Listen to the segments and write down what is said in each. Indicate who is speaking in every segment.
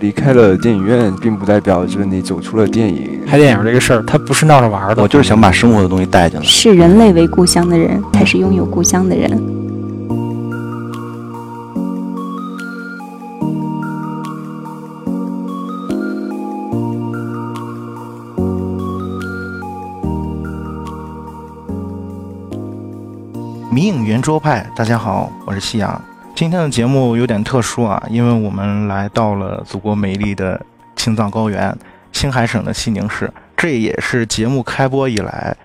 Speaker 1: 离开了电影院，并不代表着你走出了电影。
Speaker 2: 拍电影这个事儿，它不是闹着玩的。
Speaker 3: 我就是想把生活的东西带进来。
Speaker 4: 视人类为故乡的人，才是拥有故乡的人。
Speaker 3: 迷影圆桌派，大家好，我是夕阳。今天的节目有点特殊啊，因为我们来到了祖国美丽的青藏高原青海省的西宁市，这也是节目开播以来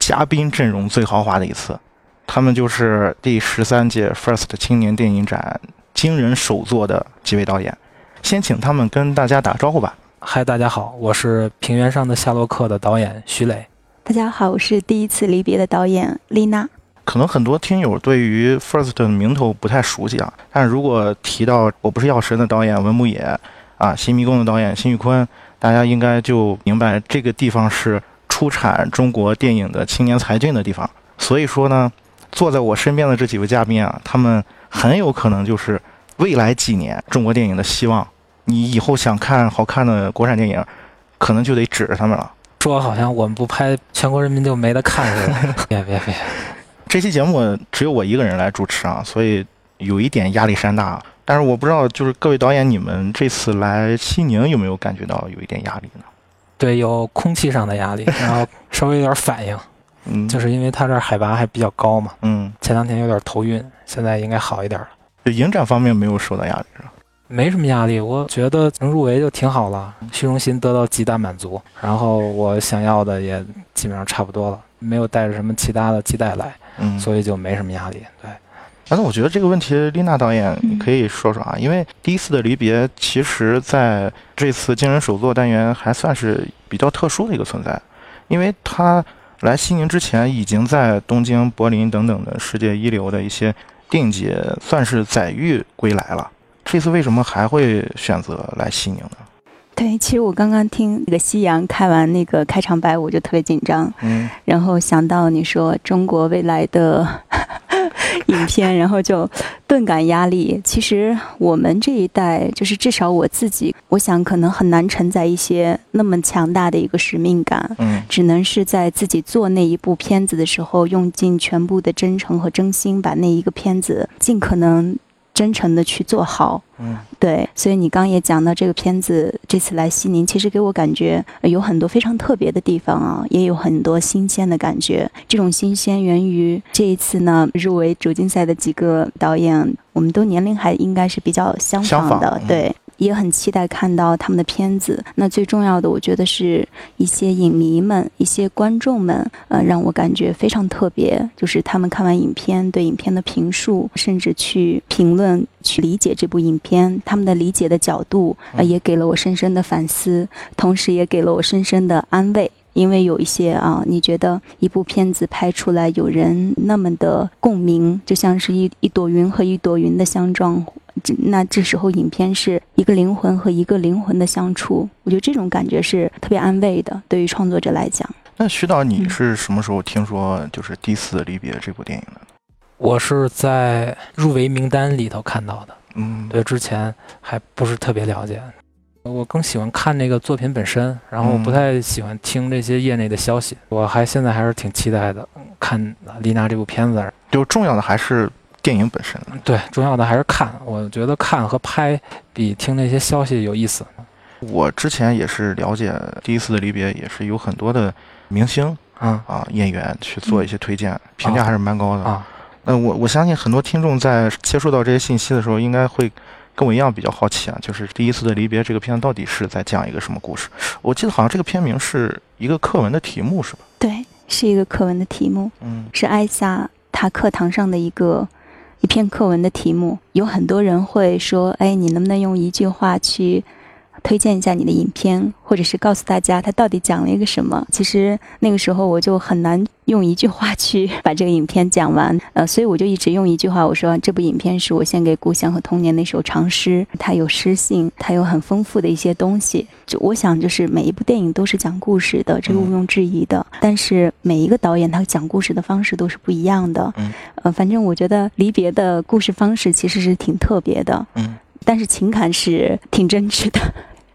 Speaker 3: 嘉宾阵容最豪华的一次。他们就是第十三届 FIRST 青年电影展惊人首作的几位导演，先请他们跟大家打招呼吧。
Speaker 2: 嗨，大家好，我是《平原上的夏洛克》的导演徐磊。
Speaker 4: 大家好，我是第一次离别的导演丽娜。
Speaker 3: 可能很多听友对于 First 的名头不太熟悉啊，但是如果提到我不是药神的导演文牧野，啊，新迷宫的导演辛玉坤，大家应该就明白这个地方是出产中国电影的青年才俊的地方。所以说呢，坐在我身边的这几位嘉宾啊，他们很有可能就是未来几年中国电影的希望。你以后想看好看的国产电影，可能就得指着他们了。
Speaker 2: 说好像我们不拍，全国人民就没得看似的。别 别 别。
Speaker 3: 这期节目只有我一个人来主持啊，所以有一点压力山大。但是我不知道，就是各位导演，你们这次来西宁有没有感觉到有一点压力呢？
Speaker 2: 对，有空气上的压力，然后 稍微有点反应。嗯，就是因为它这儿海拔还比较高嘛。嗯。前两天有点头晕，现在应该好一点了。
Speaker 3: 就影展方面没有受到压力是吧？
Speaker 2: 没什么压力，我觉得能入围就挺好了，虚荣心得到极大满足。然后我想要的也基本上差不多了，没有带着什么其他的期待来。嗯，所以就没什么压力。对，
Speaker 3: 反正我觉得这个问题，丽娜导演你可以说说啊，因为第一次的离别，其实在这次惊人首作单元还算是比较特殊的一个存在，因为他来西宁之前，已经在东京、柏林等等的世界一流的一些电影节算是载誉归来了。这次为什么还会选择来西宁呢？
Speaker 4: 对，其实我刚刚听那个夕阳开完那个开场白，我就特别紧张。嗯，然后想到你说中国未来的 影片，然后就顿感压力。其实我们这一代，就是至少我自己，我想可能很难承载一些那么强大的一个使命感。嗯，只能是在自己做那一部片子的时候，用尽全部的真诚和真心，把那一个片子尽可能。真诚的去做好，嗯，对，所以你刚也讲到这个片子，这次来西宁，其实给我感觉有很多非常特别的地方啊，也有很多新鲜的感觉。这种新鲜源于这一次呢入围主竞赛的几个导演，我们都年龄还应该是比较相仿的，对。也很期待看到他们的片子。那最重要的，我觉得是一些影迷们、一些观众们，呃，让我感觉非常特别。就是他们看完影片，对影片的评述，甚至去评论、去理解这部影片，他们的理解的角度，呃，也给了我深深的反思，同时也给了我深深的安慰。因为有一些啊，你觉得一部片子拍出来，有人那么的共鸣，就像是一一朵云和一朵云的相撞。那这时候，影片是一个灵魂和一个灵魂的相处，我觉得这种感觉是特别安慰的。对于创作者来讲，
Speaker 3: 那徐导，你是什么时候听说就是《第四离别》这部电影的？
Speaker 2: 我是在入围名单里头看到的。嗯，对，之前还不是特别了解。我更喜欢看那个作品本身，然后不太喜欢听这些业内的消息。我还现在还是挺期待的，看丽娜这部片子。
Speaker 3: 就重要的还是。电影本身，
Speaker 2: 对，重要的还是看。我觉得看和拍比听那些消息有意思。
Speaker 3: 我之前也是了解第一次的离别，也是有很多的明星啊啊演员去做一些推荐，评价还是蛮高的啊。那我我相信很多听众在接触到这些信息的时候，应该会跟我一样比较好奇啊，就是第一次的离别这个片到底是在讲一个什么故事？我记得好像这个片名是一个课文的题目，是吧？
Speaker 4: 对，是一个课文的题目，嗯，是艾萨他课堂上的一个。一篇课文的题目，有很多人会说：“哎，你能不能用一句话去推荐一下你的影片，或者是告诉大家他到底讲了一个什么。其实那个时候我就很难用一句话去把这个影片讲完，呃，所以我就一直用一句话，我说这部影片是我献给故乡和童年的一首长诗，它有诗性，它有很丰富的一些东西。就我想，就是每一部电影都是讲故事的，这个毋庸置疑的。但是每一个导演他讲故事的方式都是不一样的。嗯，呃，反正我觉得离别的故事方式其实是挺特别的。嗯，但是情感是挺真挚的。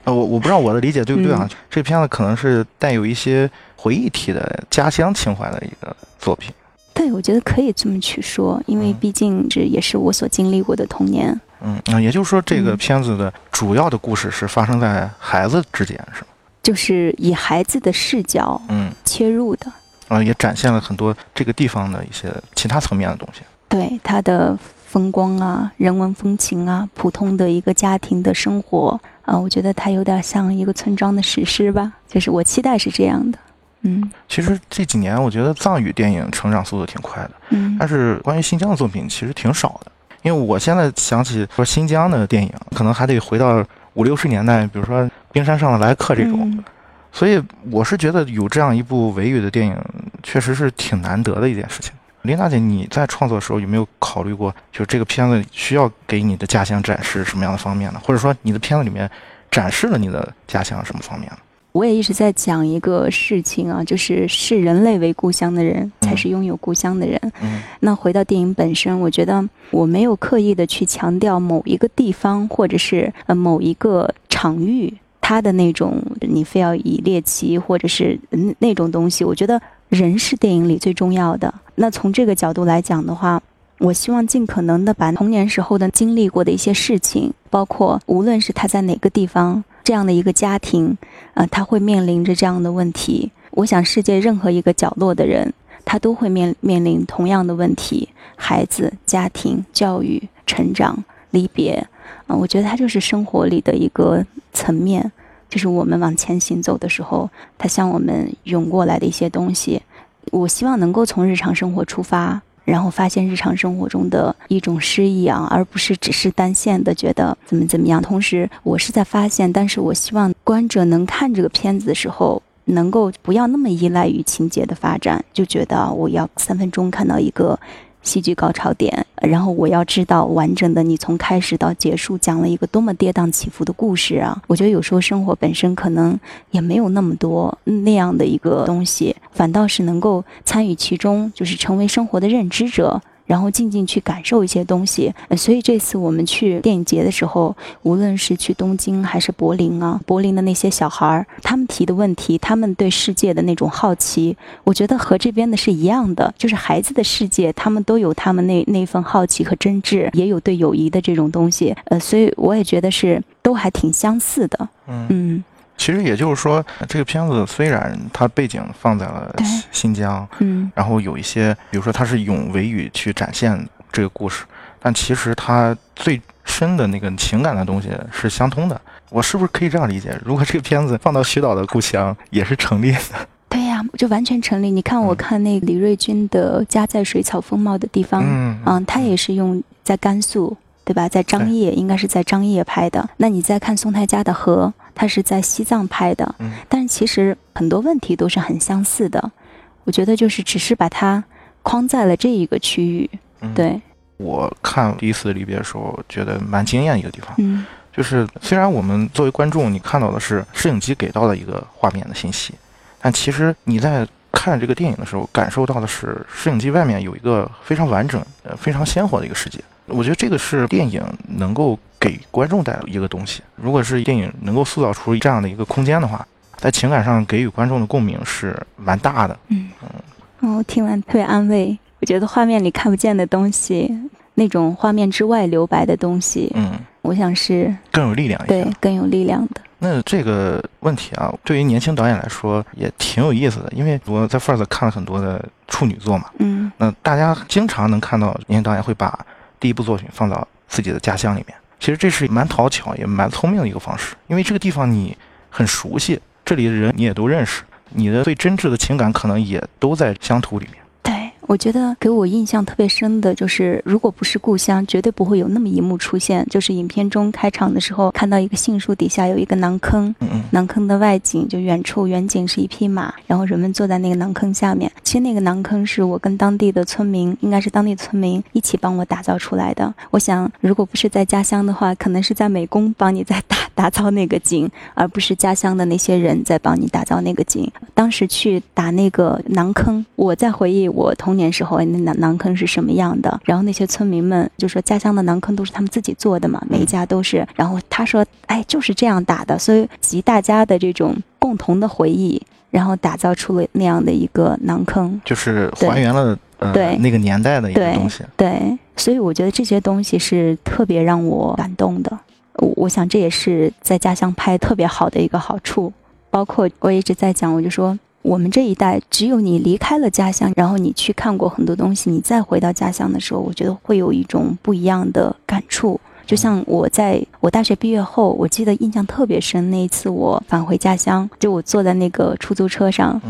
Speaker 3: 呃，我我不知道我的理解对不对啊？这片子可能是带有一些回忆体的家乡情怀的一个作品。
Speaker 4: 对，我觉得可以这么去说，因为毕竟这也是我所经历过的童年。
Speaker 3: 嗯，那也就是说，这个片子的主要的故事是发生在孩子之间，是吗？
Speaker 4: 就是以孩子的视角，嗯，切入的。
Speaker 3: 啊，也展现了很多这个地方的一些其他层面的东西。
Speaker 4: 对，它的风光啊，人文风情啊，普通的一个家庭的生活。啊，我觉得它有点像一个村庄的史诗吧，就是我期待是这样的。嗯，
Speaker 3: 其实这几年我觉得藏语电影成长速度挺快的，嗯，但是关于新疆的作品其实挺少的。因为我现在想起说新疆的电影，可能还得回到五六十年代，比如说《冰山上的来客》这种，所以我是觉得有这样一部维语的电影，确实是挺难得的一件事情。林大姐，你在创作的时候有没有考虑过，就这个片子需要给你的家乡展示什么样的方面呢？或者说，你的片子里面展示了你的家乡什么方面呢？
Speaker 4: 我也一直在讲一个事情啊，就是视人类为故乡的人，才是拥有故乡的人。嗯。那回到电影本身，我觉得我没有刻意的去强调某一个地方，或者是呃某一个场域，它的那种你非要以猎奇或者是那种东西。我觉得人是电影里最重要的。那从这个角度来讲的话，我希望尽可能的把童年时候的经历过的一些事情，包括无论是他在哪个地方这样的一个家庭，呃，他会面临着这样的问题。我想世界任何一个角落的人，他都会面面临同样的问题：孩子、家庭、教育、成长、离别。啊，我觉得它就是生活里的一个层面，就是我们往前行走的时候，它向我们涌过来的一些东西。我希望能够从日常生活出发，然后发现日常生活中的一种诗意啊，而不是只是单线的觉得怎么怎么样。同时，我是在发现，但是我希望观者能看这个片子的时候，能够不要那么依赖于情节的发展，就觉得我要三分钟看到一个。戏剧高潮点，然后我要知道完整的你从开始到结束讲了一个多么跌宕起伏的故事啊！我觉得有时候生活本身可能也没有那么多那样的一个东西，反倒是能够参与其中，就是成为生活的认知者。然后静静去感受一些东西，所以这次我们去电影节的时候，无论是去东京还是柏林啊，柏林的那些小孩儿，他们提的问题，他们对世界的那种好奇，我觉得和这边的是一样的，就是孩子的世界，他们都有他们那那份好奇和真挚，也有对友谊的这种东西，呃，所以我也觉得是都还挺相似的，嗯。
Speaker 3: 其实也就是说，这个片子虽然它背景放在了新疆，嗯，然后有一些，比如说它是用维语去展现这个故事，但其实它最深的那个情感的东西是相通的。我是不是可以这样理解？如果这个片子放到徐导的故乡，也是成立的？
Speaker 4: 对呀，就完全成立。你看，我看那李瑞军的《家在水草丰茂的地方》，嗯，嗯，他也是用在甘肃，对吧？在张掖，应该是在张掖拍的。那你再看宋太家的河。他是在西藏拍的，但是其实很多问题都是很相似的。我觉得就是只是把它框在了这一个区域。对，
Speaker 3: 我看第一次离别的时候，觉得蛮惊艳的一个地方，嗯就是虽然我们作为观众，你看到的是摄影机给到的一个画面的信息，但其实你在看这个电影的时候，感受到的是摄影机外面有一个非常完整、呃非常鲜活的一个世界。我觉得这个是电影能够。给观众带来一个东西，如果是电影能够塑造出这样的一个空间的话，在情感上给予观众的共鸣是蛮大的。嗯
Speaker 4: 嗯，我听完特别安慰。我觉得画面里看不见的东西，那种画面之外留白的东西，嗯，我想是
Speaker 3: 更有力量一些，
Speaker 4: 对，更有力量的。
Speaker 3: 那这个问题啊，对于年轻导演来说也挺有意思的，因为我在 First 看了很多的处女作嘛，嗯，那大家经常能看到年轻导演会把第一部作品放到自己的家乡里面。其实这是蛮讨巧也蛮聪明的一个方式，因为这个地方你很熟悉，这里的人你也都认识，你的最真挚的情感可能也都在乡土里面。
Speaker 4: 对，我我觉得给我印象特别深的就是，如果不是故乡，绝对不会有那么一幕出现。就是影片中开场的时候，看到一个杏树底下有一个囊坑，囊坑的外景就远处远景是一匹马，然后人们坐在那个囊坑下面。其实那个囊坑是我跟当地的村民，应该是当地村民一起帮我打造出来的。我想，如果不是在家乡的话，可能是在美工帮你在打打造那个景，而不是家乡的那些人在帮你打造那个景。当时去打那个囊坑，我在回忆我童。年时候那囊囊坑是什么样的？然后那些村民们就说家乡的馕坑都是他们自己做的嘛，每一家都是。然后他说，哎，就是这样打的，所以集大家的这种共同的回忆，然后打造出了那样的一个馕坑，
Speaker 3: 就是还原了呃那个年代的一个东西。
Speaker 4: 对，所以我觉得这些东西是特别让我感动的。我我想这也是在家乡拍特别好的一个好处。包括我一直在讲，我就说。我们这一代，只有你离开了家乡，然后你去看过很多东西，你再回到家乡的时候，我觉得会有一种不一样的感触。就像我在我大学毕业后，我记得印象特别深，那一次我返回家乡，就我坐在那个出租车上。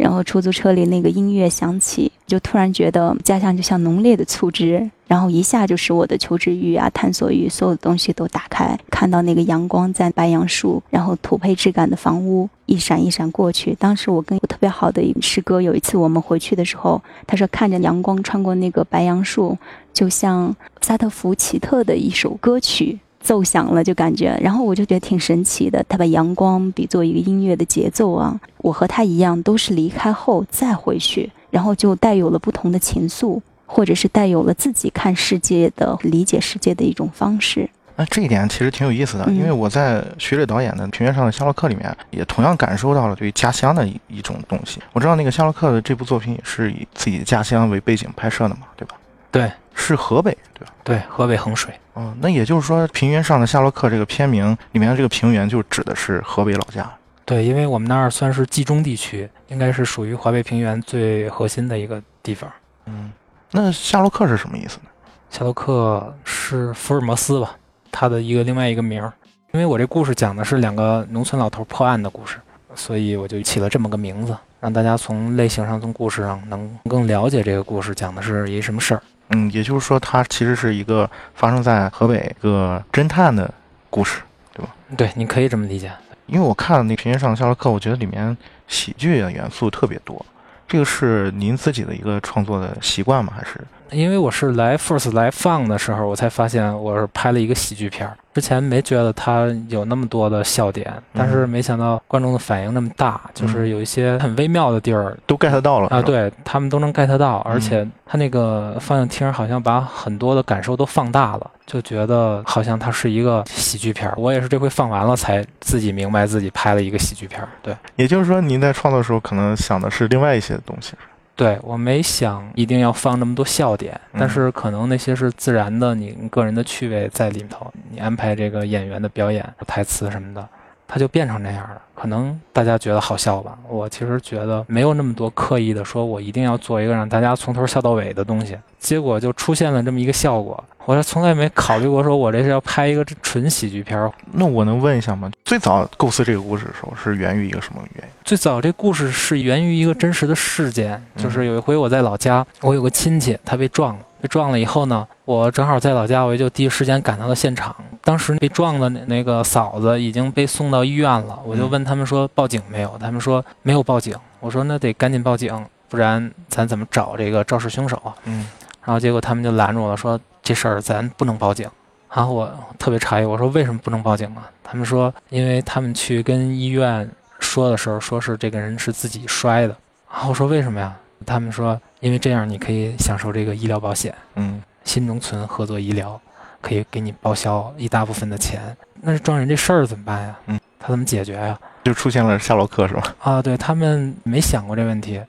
Speaker 4: 然后出租车里那个音乐响起，就突然觉得家乡就像浓烈的醋汁，然后一下就使我的求知欲啊、探索欲，所有的东西都打开。看到那个阳光在白杨树，然后土坯质感的房屋一闪一闪过去。当时我跟我特别好的一个师哥，有一次我们回去的时候，他说看着阳光穿过那个白杨树，就像萨特福奇特的一首歌曲。奏响了，就感觉，然后我就觉得挺神奇的。他把阳光比作一个音乐的节奏啊，我和他一样，都是离开后再回去，然后就带有了不同的情愫，或者是带有了自己看世界的、理解世界的一种方式。
Speaker 3: 那这一点其实挺有意思的，因为我在徐磊导演的《平原上的夏洛克》里面，也同样感受到了对于家乡的一一种东西。我知道那个夏洛克的这部作品也是以自己的家乡为背景拍摄的嘛，对吧？
Speaker 2: 对。
Speaker 3: 是河北，对吧？
Speaker 2: 对，河北衡水。
Speaker 3: 哦，那也就是说，平原上的夏洛克这个片名里面的这个平原，就指的是河北老家。
Speaker 2: 对，因为我们那儿算是冀中地区，应该是属于华北平原最核心的一个地方。
Speaker 3: 嗯，那夏洛克是什么意思呢？
Speaker 2: 夏洛克是福尔摩斯吧？他的一个另外一个名儿。因为我这故事讲的是两个农村老头破案的故事，所以我就起了这么个名字，让大家从类型上、从故事上能更了解这个故事讲的是一什么事儿。
Speaker 3: 嗯，也就是说，它其实是一个发生在河北一个侦探的故事，对吧？
Speaker 2: 对，你可以这么理解。
Speaker 3: 因为我看了那《平原上的夏洛克》，我觉得里面喜剧的元素特别多。这个是您自己的一个创作的习惯吗？还是？
Speaker 2: 因为我是来 First 来放的时候，我才发现我是拍了一个喜剧片儿。之前没觉得它有那么多的笑点，但是没想到观众的反应那么大，就是有一些很微妙的地儿
Speaker 3: 都 get 到了
Speaker 2: 啊！对他们都能 get 到，而且他那个放映厅好像把很多的感受都放大了，就觉得好像它是一个喜剧片儿。我也是这回放完了才自己明白自己拍了一个喜剧片儿。对，
Speaker 3: 也就是说您在创作的时候可能想的是另外一些东西。
Speaker 2: 对我没想一定要放那么多笑点，但是可能那些是自然的，你个人的趣味在里头，你安排这个演员的表演、台词什么的，它就变成那样了。可能大家觉得好笑吧，我其实觉得没有那么多刻意的说，我一定要做一个让大家从头笑到尾的东西，结果就出现了这么一个效果。我从来没考虑过，说我这是要拍一个纯喜剧片儿。
Speaker 3: 那我能问一下吗？最早构思这个故事的时候，是源于一个什么原因？
Speaker 2: 最早这故事是源于一个真实的事件，就是有一回我在老家，我有个亲戚他被撞了，被撞了以后呢，我正好在老家，我就第一时间赶到了现场。当时被撞的那个嫂子已经被送到医院了，我就问他们说报警没有？他们说没有报警。我说那得赶紧报警，不然咱怎么找这个肇事凶手？嗯，然后结果他们就拦住我了，说。这事儿咱不能报警，然啊，我特别诧异，我说为什么不能报警啊？他们说，因为他们去跟医院说的时候，说是这个人是自己摔的。啊，我说为什么呀？他们说，因为这样你可以享受这个医疗保险，嗯，新农村合作医疗可以给你报销一大部分的钱。那撞人这事儿怎么办呀？嗯，他怎么解决呀？
Speaker 3: 就出现了夏洛克是吧？
Speaker 2: 啊，对他们没想过这问题，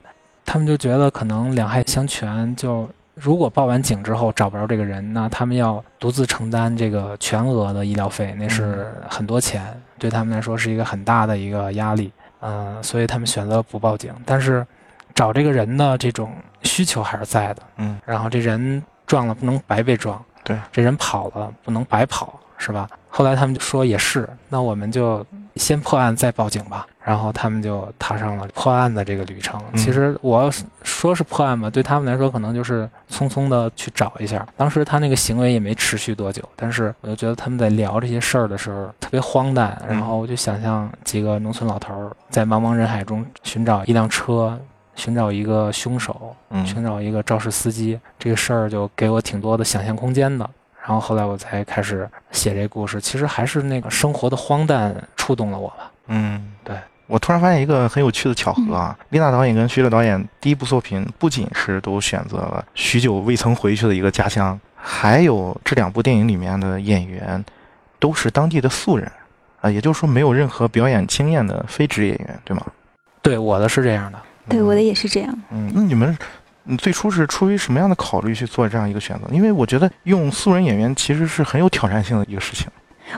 Speaker 2: 他们就觉得可能两害相权就。如果报完警之后找不着这个人，那他们要独自承担这个全额的医疗费，那是很多钱，对他们来说是一个很大的一个压力。嗯，所以他们选择不报警。但是找这个人的这种需求还是在的。嗯，然后这人撞了不能白被撞，
Speaker 3: 对，
Speaker 2: 这人跑了不能白跑，是吧？后来他们就说也是，那我们就先破案再报警吧。然后他们就踏上了破案的这个旅程。其实我说是破案吧，对他们来说可能就是匆匆的去找一下。当时他那个行为也没持续多久，但是我就觉得他们在聊这些事儿的时候特别荒诞。然后我就想象几个农村老头儿在茫茫人海中寻找一辆车，寻找一个凶手，嗯寻找一个肇事司机。这个事儿就给我挺多的想象空间的。然后后来我才开始写这故事，其实还是那个生活的荒诞触动了我吧。
Speaker 3: 嗯，
Speaker 2: 对。
Speaker 3: 我突然发现一个很有趣的巧合啊，丽娜导演跟徐磊导演第一部作品不仅是都选择了许久未曾回去的一个家乡，还有这两部电影里面的演员都是当地的素人，啊，也就是说没有任何表演经验的非职业演员，对吗？
Speaker 2: 对，我的是这样的。
Speaker 4: 对，我的也是这样。
Speaker 3: 嗯，那你们。你最初是出于什么样的考虑去做这样一个选择？因为我觉得用素人演员其实是很有挑战性的一个事情。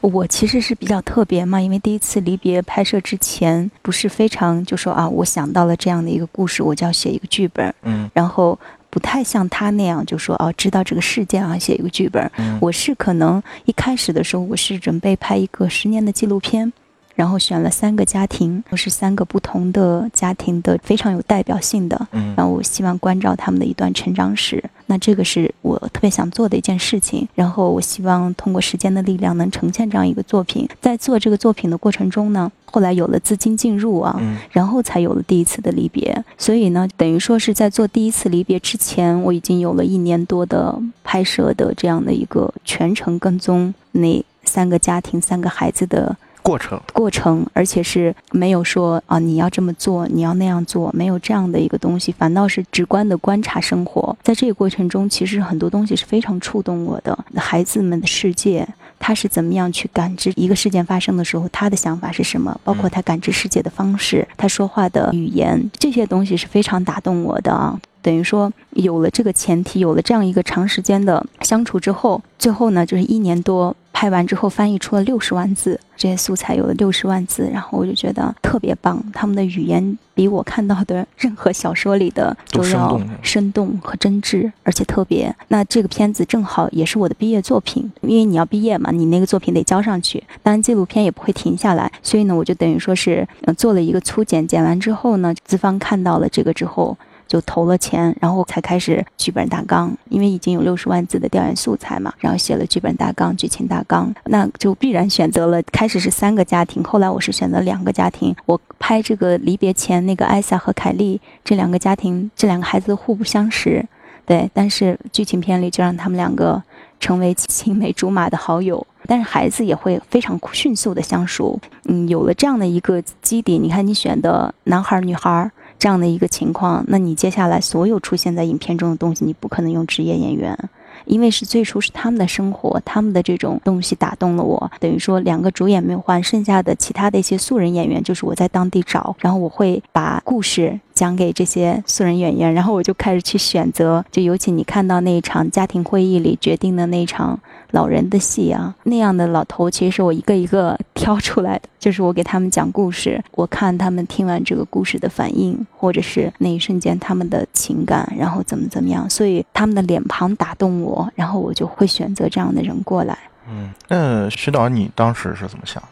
Speaker 4: 我其实是比较特别嘛，因为第一次离别拍摄之前，不是非常就说啊，我想到了这样的一个故事，我就要写一个剧本。嗯。然后不太像他那样，就说哦，知道这个事件啊，写一个剧本。嗯。我是可能一开始的时候，我是准备拍一个十年的纪录片。然后选了三个家庭，都是三个不同的家庭的非常有代表性的。嗯，然后我希望关照他们的一段成长史。那这个是我特别想做的一件事情。然后我希望通过时间的力量能呈现这样一个作品。在做这个作品的过程中呢，后来有了资金进入啊，嗯然后才有了第一次的离别。所以呢，等于说是在做第一次离别之前，我已经有了一年多的拍摄的这样的一个全程跟踪那三个家庭、三个孩子的。
Speaker 3: 过程，
Speaker 4: 过程，而且是没有说啊，你要这么做，你要那样做，没有这样的一个东西，反倒是直观的观察生活。在这个过程中，其实很多东西是非常触动我的。孩子们的世界，他是怎么样去感知一个事件发生的时候，他的想法是什么？包括他感知世界的方式，他说话的语言，这些东西是非常打动我的啊。等于说，有了这个前提，有了这样一个长时间的相处之后，最后呢，就是一年多拍完之后，翻译出了六十万字，这些素材有了六十万字，然后我就觉得特别棒。他们的语言比我看到的任何小说里的都要生动和真挚，而且特别。那这个片子正好也是我的毕业作品，因为你要毕业嘛，你那个作品得交上去。当然，纪录片也不会停下来，所以呢，我就等于说是做了一个粗剪，剪完之后呢，资方看到了这个之后。就投了钱，然后才开始剧本大纲，因为已经有六十万字的调研素材嘛，然后写了剧本大纲、剧情大纲，那就必然选择了。开始是三个家庭，后来我是选择两个家庭。我拍这个离别前，那个艾萨和凯莉这两个家庭，这两个孩子互不相识，对，但是剧情片里就让他们两个成为青梅竹马的好友，但是孩子也会非常迅速的相熟。嗯，有了这样的一个基底，你看你选的男孩女孩。这样的一个情况，那你接下来所有出现在影片中的东西，你不可能用职业演员，因为是最初是他们的生活，他们的这种东西打动了我。等于说两个主演没有换，剩下的其他的一些素人演员，就是我在当地找，然后我会把故事。讲给这些素人演员，然后我就开始去选择，就尤其你看到那一场家庭会议里决定的那场老人的戏啊，那样的老头，其实是我一个一个挑出来的，就是我给他们讲故事，我看他们听完这个故事的反应，或者是那一瞬间他们的情感，然后怎么怎么样，所以他们的脸庞打动我，然后我就会选择这样的人过来。
Speaker 3: 嗯，那徐导，你当时是怎么想？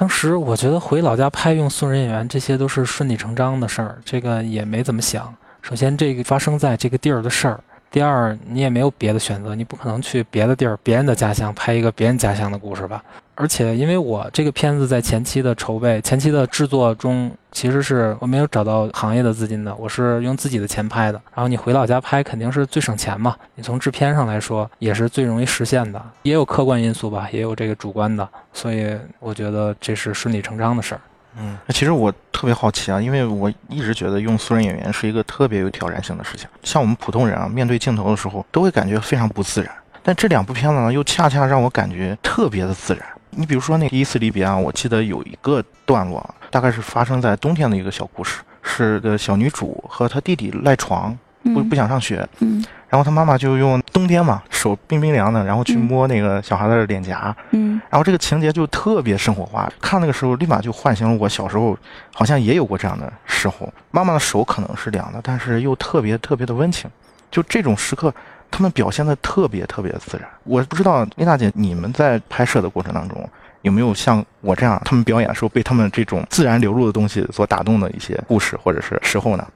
Speaker 2: 当时我觉得回老家拍用素人演员，这些都是顺理成章的事儿，这个也没怎么想。首先，这个发生在这个地儿的事儿。第二，你也没有别的选择，你不可能去别的地儿、别人的家乡拍一个别人家乡的故事吧？而且，因为我这个片子在前期的筹备、前期的制作中，其实是我没有找到行业的资金的，我是用自己的钱拍的。然后你回老家拍，肯定是最省钱嘛。你从制片上来说，也是最容易实现的。也有客观因素吧，也有这个主观的，所以我觉得这是顺理成章的事儿。
Speaker 3: 嗯，其实我特别好奇啊，因为我一直觉得用素人演员是一个特别有挑战性的事情。像我们普通人啊，面对镜头的时候都会感觉非常不自然，但这两部片子呢，又恰恰让我感觉特别的自然。你比如说那第一次离别啊，我记得有一个段落，大概是发生在冬天的一个小故事，是个小女主和她弟弟赖床，不不想上学。嗯。然后他妈妈就用冬天嘛，手冰冰凉的，然后去摸那个小孩的脸颊，嗯，然后这个情节就特别生活化。看那个时候，立马就唤醒了我小时候，好像也有过这样的时候。妈妈的手可能是凉的，但是又特别特别的温情。就这种时刻，他们表现的特别特别自然。我不知道丽娜姐，你们在拍摄的过程当中有没有像我这样，他们表演的时候被他们这种自然流露的东西所打动的一些故事或者是时候呢？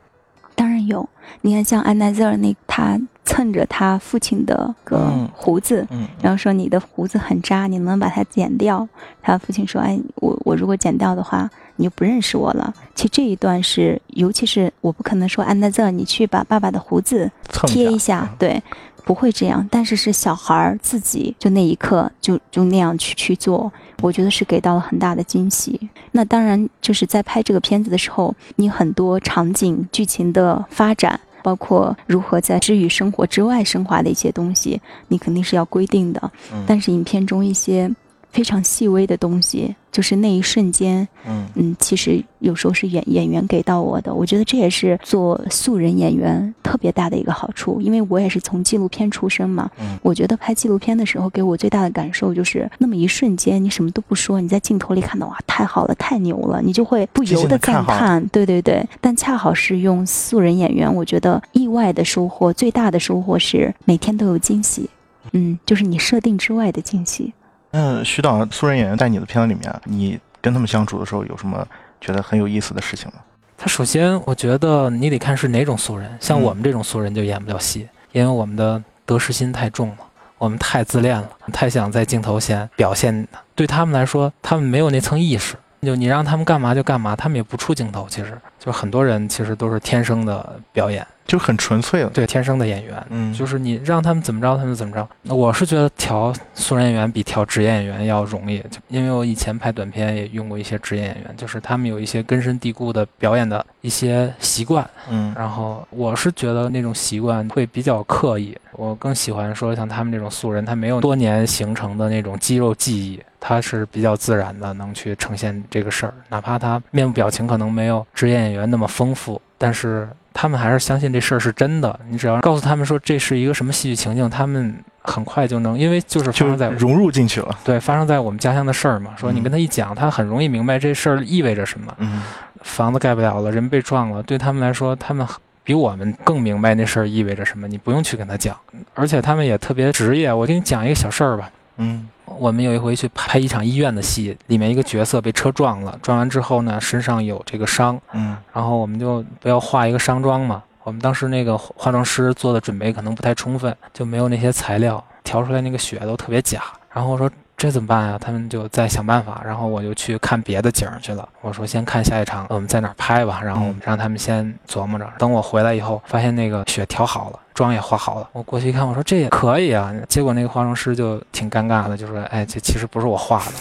Speaker 4: 当然有，你看像安奈泽尔那他蹭着他父亲的个胡子，然后说你的胡子很渣，你能不能把它剪掉？他父亲说：“哎，我我如果剪掉的话，你就不认识我了。”其实这一段是，尤其是我不可能说安德泽，你去把爸爸的胡子贴一下，对。不会这样，但是是小孩儿自己就那一刻就就那样去去做，我觉得是给到了很大的惊喜。那当然就是在拍这个片子的时候，你很多场景、剧情的发展，包括如何在治愈生活之外升华的一些东西，你肯定是要规定的。但是影片中一些非常细微的东西。就是那一瞬间，嗯嗯，其实有时候是演演员给到我的，我觉得这也是做素人演员特别大的一个好处，因为我也是从纪录片出身嘛，嗯，我觉得拍纪录片的时候给我最大的感受就是那么一瞬间，你什么都不说，你在镜头里看到哇，太好了，太牛了，你就会不由得赞叹，对对对。但恰好是用素人演员，我觉得意外的收获最大的收获是每天都有惊喜，嗯，就是你设定之外的惊喜。
Speaker 3: 嗯，徐导，素人演员在你的片子里面，你跟他们相处的时候有什么觉得很有意思的事情吗？
Speaker 2: 他首先，我觉得你得看是哪种素人，像我们这种素人就演不了戏，因为我们的得失心太重了，我们太自恋了，太想在镜头前表现。对他们来说，他们没有那层意识，就你让他们干嘛就干嘛，他们也不出镜头。其实，就很多人其实都是天生的表演。
Speaker 3: 就很纯粹了，
Speaker 2: 对，天生的演员，嗯，就是你让他们怎么着，他们怎么着。那我是觉得调素人演员比调职业演员要容易，就因为我以前拍短片也用过一些职业演员，就是他们有一些根深蒂固的表演的一些习惯，嗯，然后我是觉得那种习惯会比较刻意，我更喜欢说像他们这种素人，他没有多年形成的那种肌肉记忆，他是比较自然的能去呈现这个事儿，哪怕他面部表情可能没有职业演员那么丰富，但是。他们还是相信这事儿是真的。你只要告诉他们说这是一个什么戏剧情境，他们很快就能，因为就是发生在
Speaker 3: 融入进去了。
Speaker 2: 对，发生在我们家乡的事儿嘛。说你跟他一讲，他很容易明白这事儿意味着什么。嗯，房子盖不了了，人被撞了，对他们来说，他们比我们更明白那事儿意味着什么。你不用去跟他讲，而且他们也特别职业。我给你讲一个小事儿吧。嗯。我们有一回去拍一场医院的戏，里面一个角色被车撞了，撞完之后呢，身上有这个伤，嗯，然后我们就不要化一个伤妆嘛。我们当时那个化妆师做的准备可能不太充分，就没有那些材料，调出来那个血都特别假。然后我说。这怎么办呀？他们就在想办法，然后我就去看别的景去了。我说先看下一场，我们在哪儿拍吧。然后让他们先琢磨着。等我回来以后，发现那个血调好了，妆也化好了。我过去一看，我说这也可以啊。结果那个化妆师就挺尴尬的，就说：“哎，这其实不是我画的。”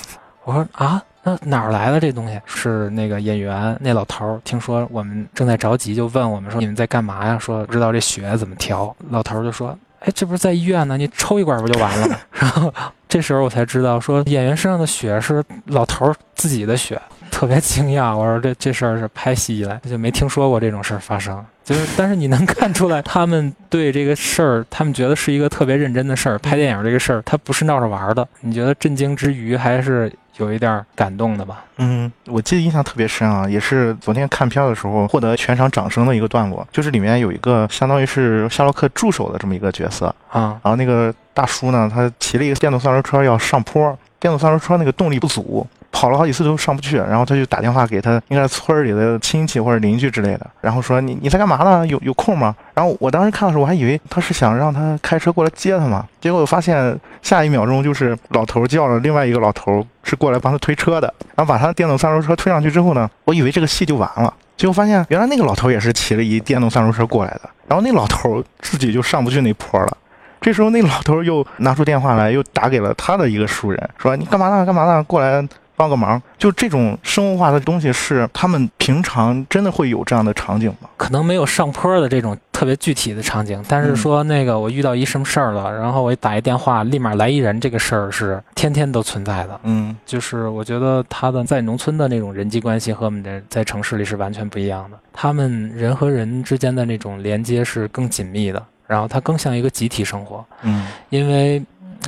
Speaker 2: 我说：“啊，那哪儿来的这东西？是那个演员那老头儿，听说我们正在着急，就问我们说你们在干嘛呀？说不知道这血怎么调。老头儿就说。”哎，这不是在医院呢？你抽一管不就完了吗？然后这时候我才知道，说演员身上的血是老头自己的血，特别惊讶。我说这这事儿是拍戏以来就没听说过这种事儿发生。就是，但是你能看出来，他们对这个事儿，他们觉得是一个特别认真的事儿。拍电影这个事儿，他不是闹着玩的。你觉得震惊之余，还是？有一点感动的吧？
Speaker 3: 嗯，我记得印象特别深啊，也是昨天看片的时候获得全场掌声的一个段落，就是里面有一个相当于是夏洛克助手的这么一个角色啊，然后那个大叔呢，他骑了一个电动三轮车要上坡，电动三轮车那个动力不足。跑了好几次都上不去，然后他就打电话给他应该是村里的亲戚或者邻居之类的，然后说你你在干嘛呢？有有空吗？然后我当时看的时候我还以为他是想让他开车过来接他嘛，结果发现下一秒钟就是老头叫了另外一个老头是过来帮他推车的，然后把他的电动三轮车推上去之后呢，我以为这个戏就完了，结果发现原来那个老头也是骑了一电动三轮车过来的，然后那老头自己就上不去那坡了，这时候那老头又拿出电话来又打给了他的一个熟人，说你干嘛呢？干嘛呢？过来。帮个忙，就这种生活化的东西是他们平常真的会有这样的场景吗？
Speaker 2: 可能没有上坡的这种特别具体的场景，但是说那个我遇到一什么事儿了，然后我一打一电话，立马来一人，这个事儿是天天都存在的。嗯，就是我觉得他的在农村的那种人际关系和我们的在城市里是完全不一样的，他们人和人之间的那种连接是更紧密的，然后它更像一个集体生活。嗯，因为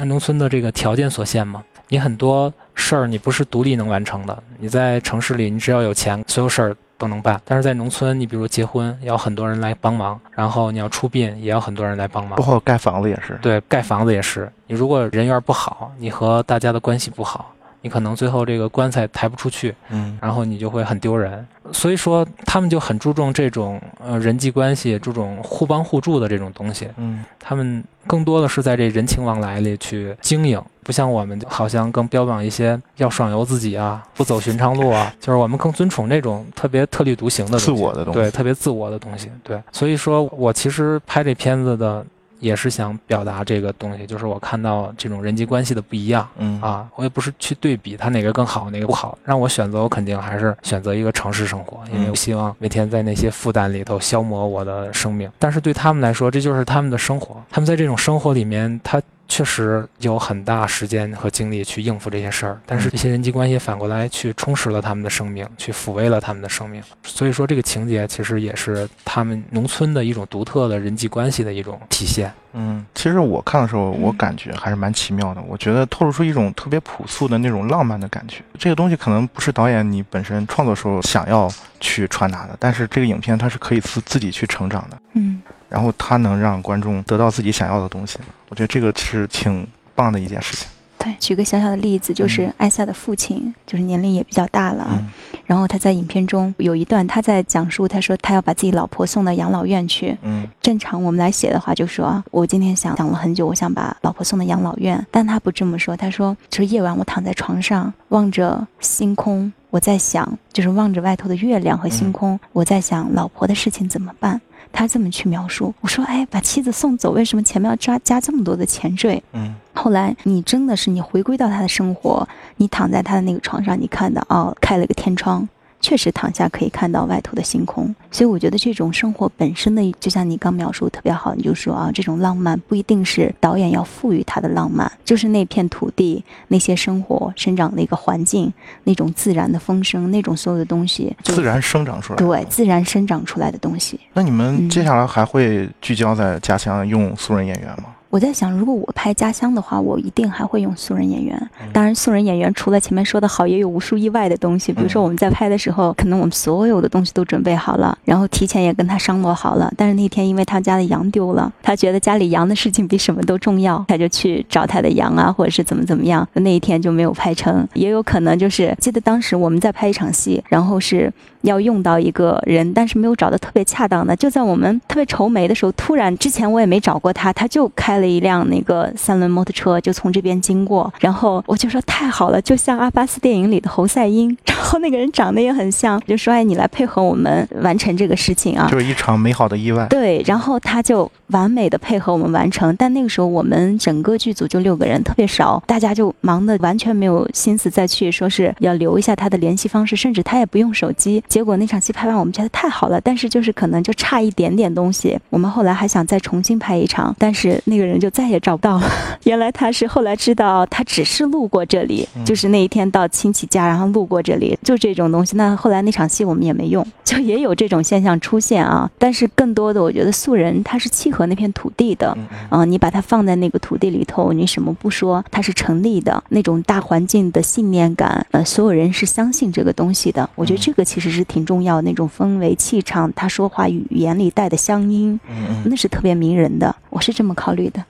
Speaker 2: 农村的这个条件所限嘛。你很多事儿你不是独立能完成的，你在城市里，你只要有钱，所有事儿都能办。但是在农村，你比如结婚要很多人来帮忙，然后你要出殡也要很多人来帮忙，
Speaker 3: 包括盖房子也是。
Speaker 2: 对，盖房子也是。你如果人缘不好，你和大家的关系不好。你可能最后这个棺材抬不出去，嗯，然后你就会很丢人。所以说，他们就很注重这种呃人际关系，这种互帮互助的这种东西。嗯，他们更多的是在这人情往来里去经营，不像我们好像更标榜一些要爽游自己啊，不走寻常路啊，就是我们更尊崇这种特别特立独行的
Speaker 3: 自我的东西，
Speaker 2: 对，特别自我的东西。对，所以说我其实拍这片子的。也是想表达这个东西，就是我看到这种人际关系的不一样，嗯啊，我也不是去对比它哪个更好，哪个不好，让我选择，我肯定还是选择一个城市生活，因为我希望每天在那些负担里头消磨我的生命。但是对他们来说，这就是他们的生活，他们在这种生活里面，他。确实有很大时间和精力去应付这些事儿，但是这些人际关系反过来去充实了他们的生命，去抚慰了他们的生命。所以说，这个情节其实也是他们农村的一种独特的人际关系的一种体现。
Speaker 3: 嗯，其实我看的时候，我感觉还是蛮奇妙的。我觉得透露出一种特别朴素的那种浪漫的感觉。这个东西可能不是导演你本身创作时候想要去传达的，但是这个影片它是可以自自己去成长的。嗯。然后他能让观众得到自己想要的东西，我觉得这个是挺棒的一件事情。
Speaker 4: 对，举个小小的例子，就是艾萨的父亲，就是年龄也比较大了。嗯。然后他在影片中有一段，他在讲述，他说他要把自己老婆送到养老院去。嗯。正常我们来写的话，就说我今天想想了很久，我想把老婆送到养老院。但他不这么说，他说就是夜晚我躺在床上望着星空，我在想，就是望着外头的月亮和星空，我在想老婆的事情怎么办。他这么去描述，我说：“哎，把妻子送走，为什么前面要加加这么多的前缀？”嗯，后来你真的是你回归到他的生活，你躺在他的那个床上，你看到哦，开了个天窗。确实躺下可以看到外头的星空，所以我觉得这种生活本身的，就像你刚描述特别好，你就说啊，这种浪漫不一定是导演要赋予它的浪漫，就是那片土地、那些生活生长的一个环境、那种自然的风声、那种所有的东西，
Speaker 3: 自然生长出来，
Speaker 4: 对，自然生长出来的东西。
Speaker 3: 那你们接下来还会聚焦在家乡用素人演员吗？
Speaker 4: 我在想，如果我拍家乡的话，我一定还会用素人演员。当然，素人演员除了前面说的好，也有无数意外的东西。比如说，我们在拍的时候，可能我们所有的东西都准备好了，然后提前也跟他商量好了。但是那天，因为他家的羊丢了，他觉得家里羊的事情比什么都重要，他就去找他的羊啊，或者是怎么怎么样。那一天就没有拍成。也有可能就是，记得当时我们在拍一场戏，然后是要用到一个人，但是没有找的特别恰当的。就在我们特别愁眉的时候，突然之前我也没找过他，他就开了。一辆那个三轮摩托车就从这边经过，然后我就说太好了，就像阿巴斯电影里的侯赛因，然后那个人长得也很像，就说哎，你来配合我们完成这个事情啊，
Speaker 3: 就是一场美好的意外。
Speaker 4: 对，然后他就完美的配合我们完成，但那个时候我们整个剧组就六个人，特别少，大家就忙的完全没有心思再去说是要留一下他的联系方式，甚至他也不用手机。结果那场戏拍完，我们觉得太好了，但是就是可能就差一点点东西，我们后来还想再重新拍一场，但是那个人。就再也找不到了。原来他是后来知道，他只是路过这里，就是那一天到亲戚家，然后路过这里，就这种东西。那后来那场戏我们也没用，就也有这种现象出现啊。但是更多的，我觉得素人他是契合那片土地的，嗯，你把它放在那个土地里头，你什么不说，它是成立的。那种大环境的信念感，呃，所有人是相信这个东西的。我觉得这个其实是挺重要的，那种氛围气场，他说话语言里带的乡音，那是特别迷人的。我是这么考虑的。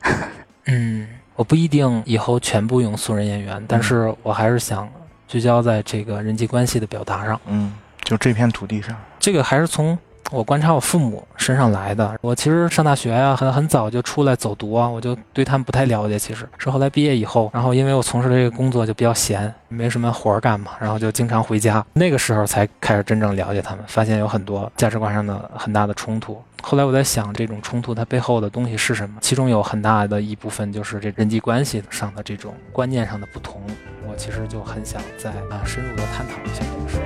Speaker 2: 嗯，我不一定以后全部用素人演员，但是我还是想聚焦在这个人际关系的表达上。
Speaker 3: 嗯，就这片土地上，
Speaker 2: 这个还是从。我观察我父母身上来的。我其实上大学呀，很很早就出来走读啊，我就对他们不太了解。其实是后来毕业以后，然后因为我从事这个工作就比较闲，没什么活儿干嘛，然后就经常回家。那个时候才开始真正了解他们，发现有很多价值观上的很大的冲突。后来我在想，这种冲突它背后的东西是什么？其中有很大的一部分就是这人际关系上的这种观念上的不同。我其实就很想再啊深入的探讨一下这个事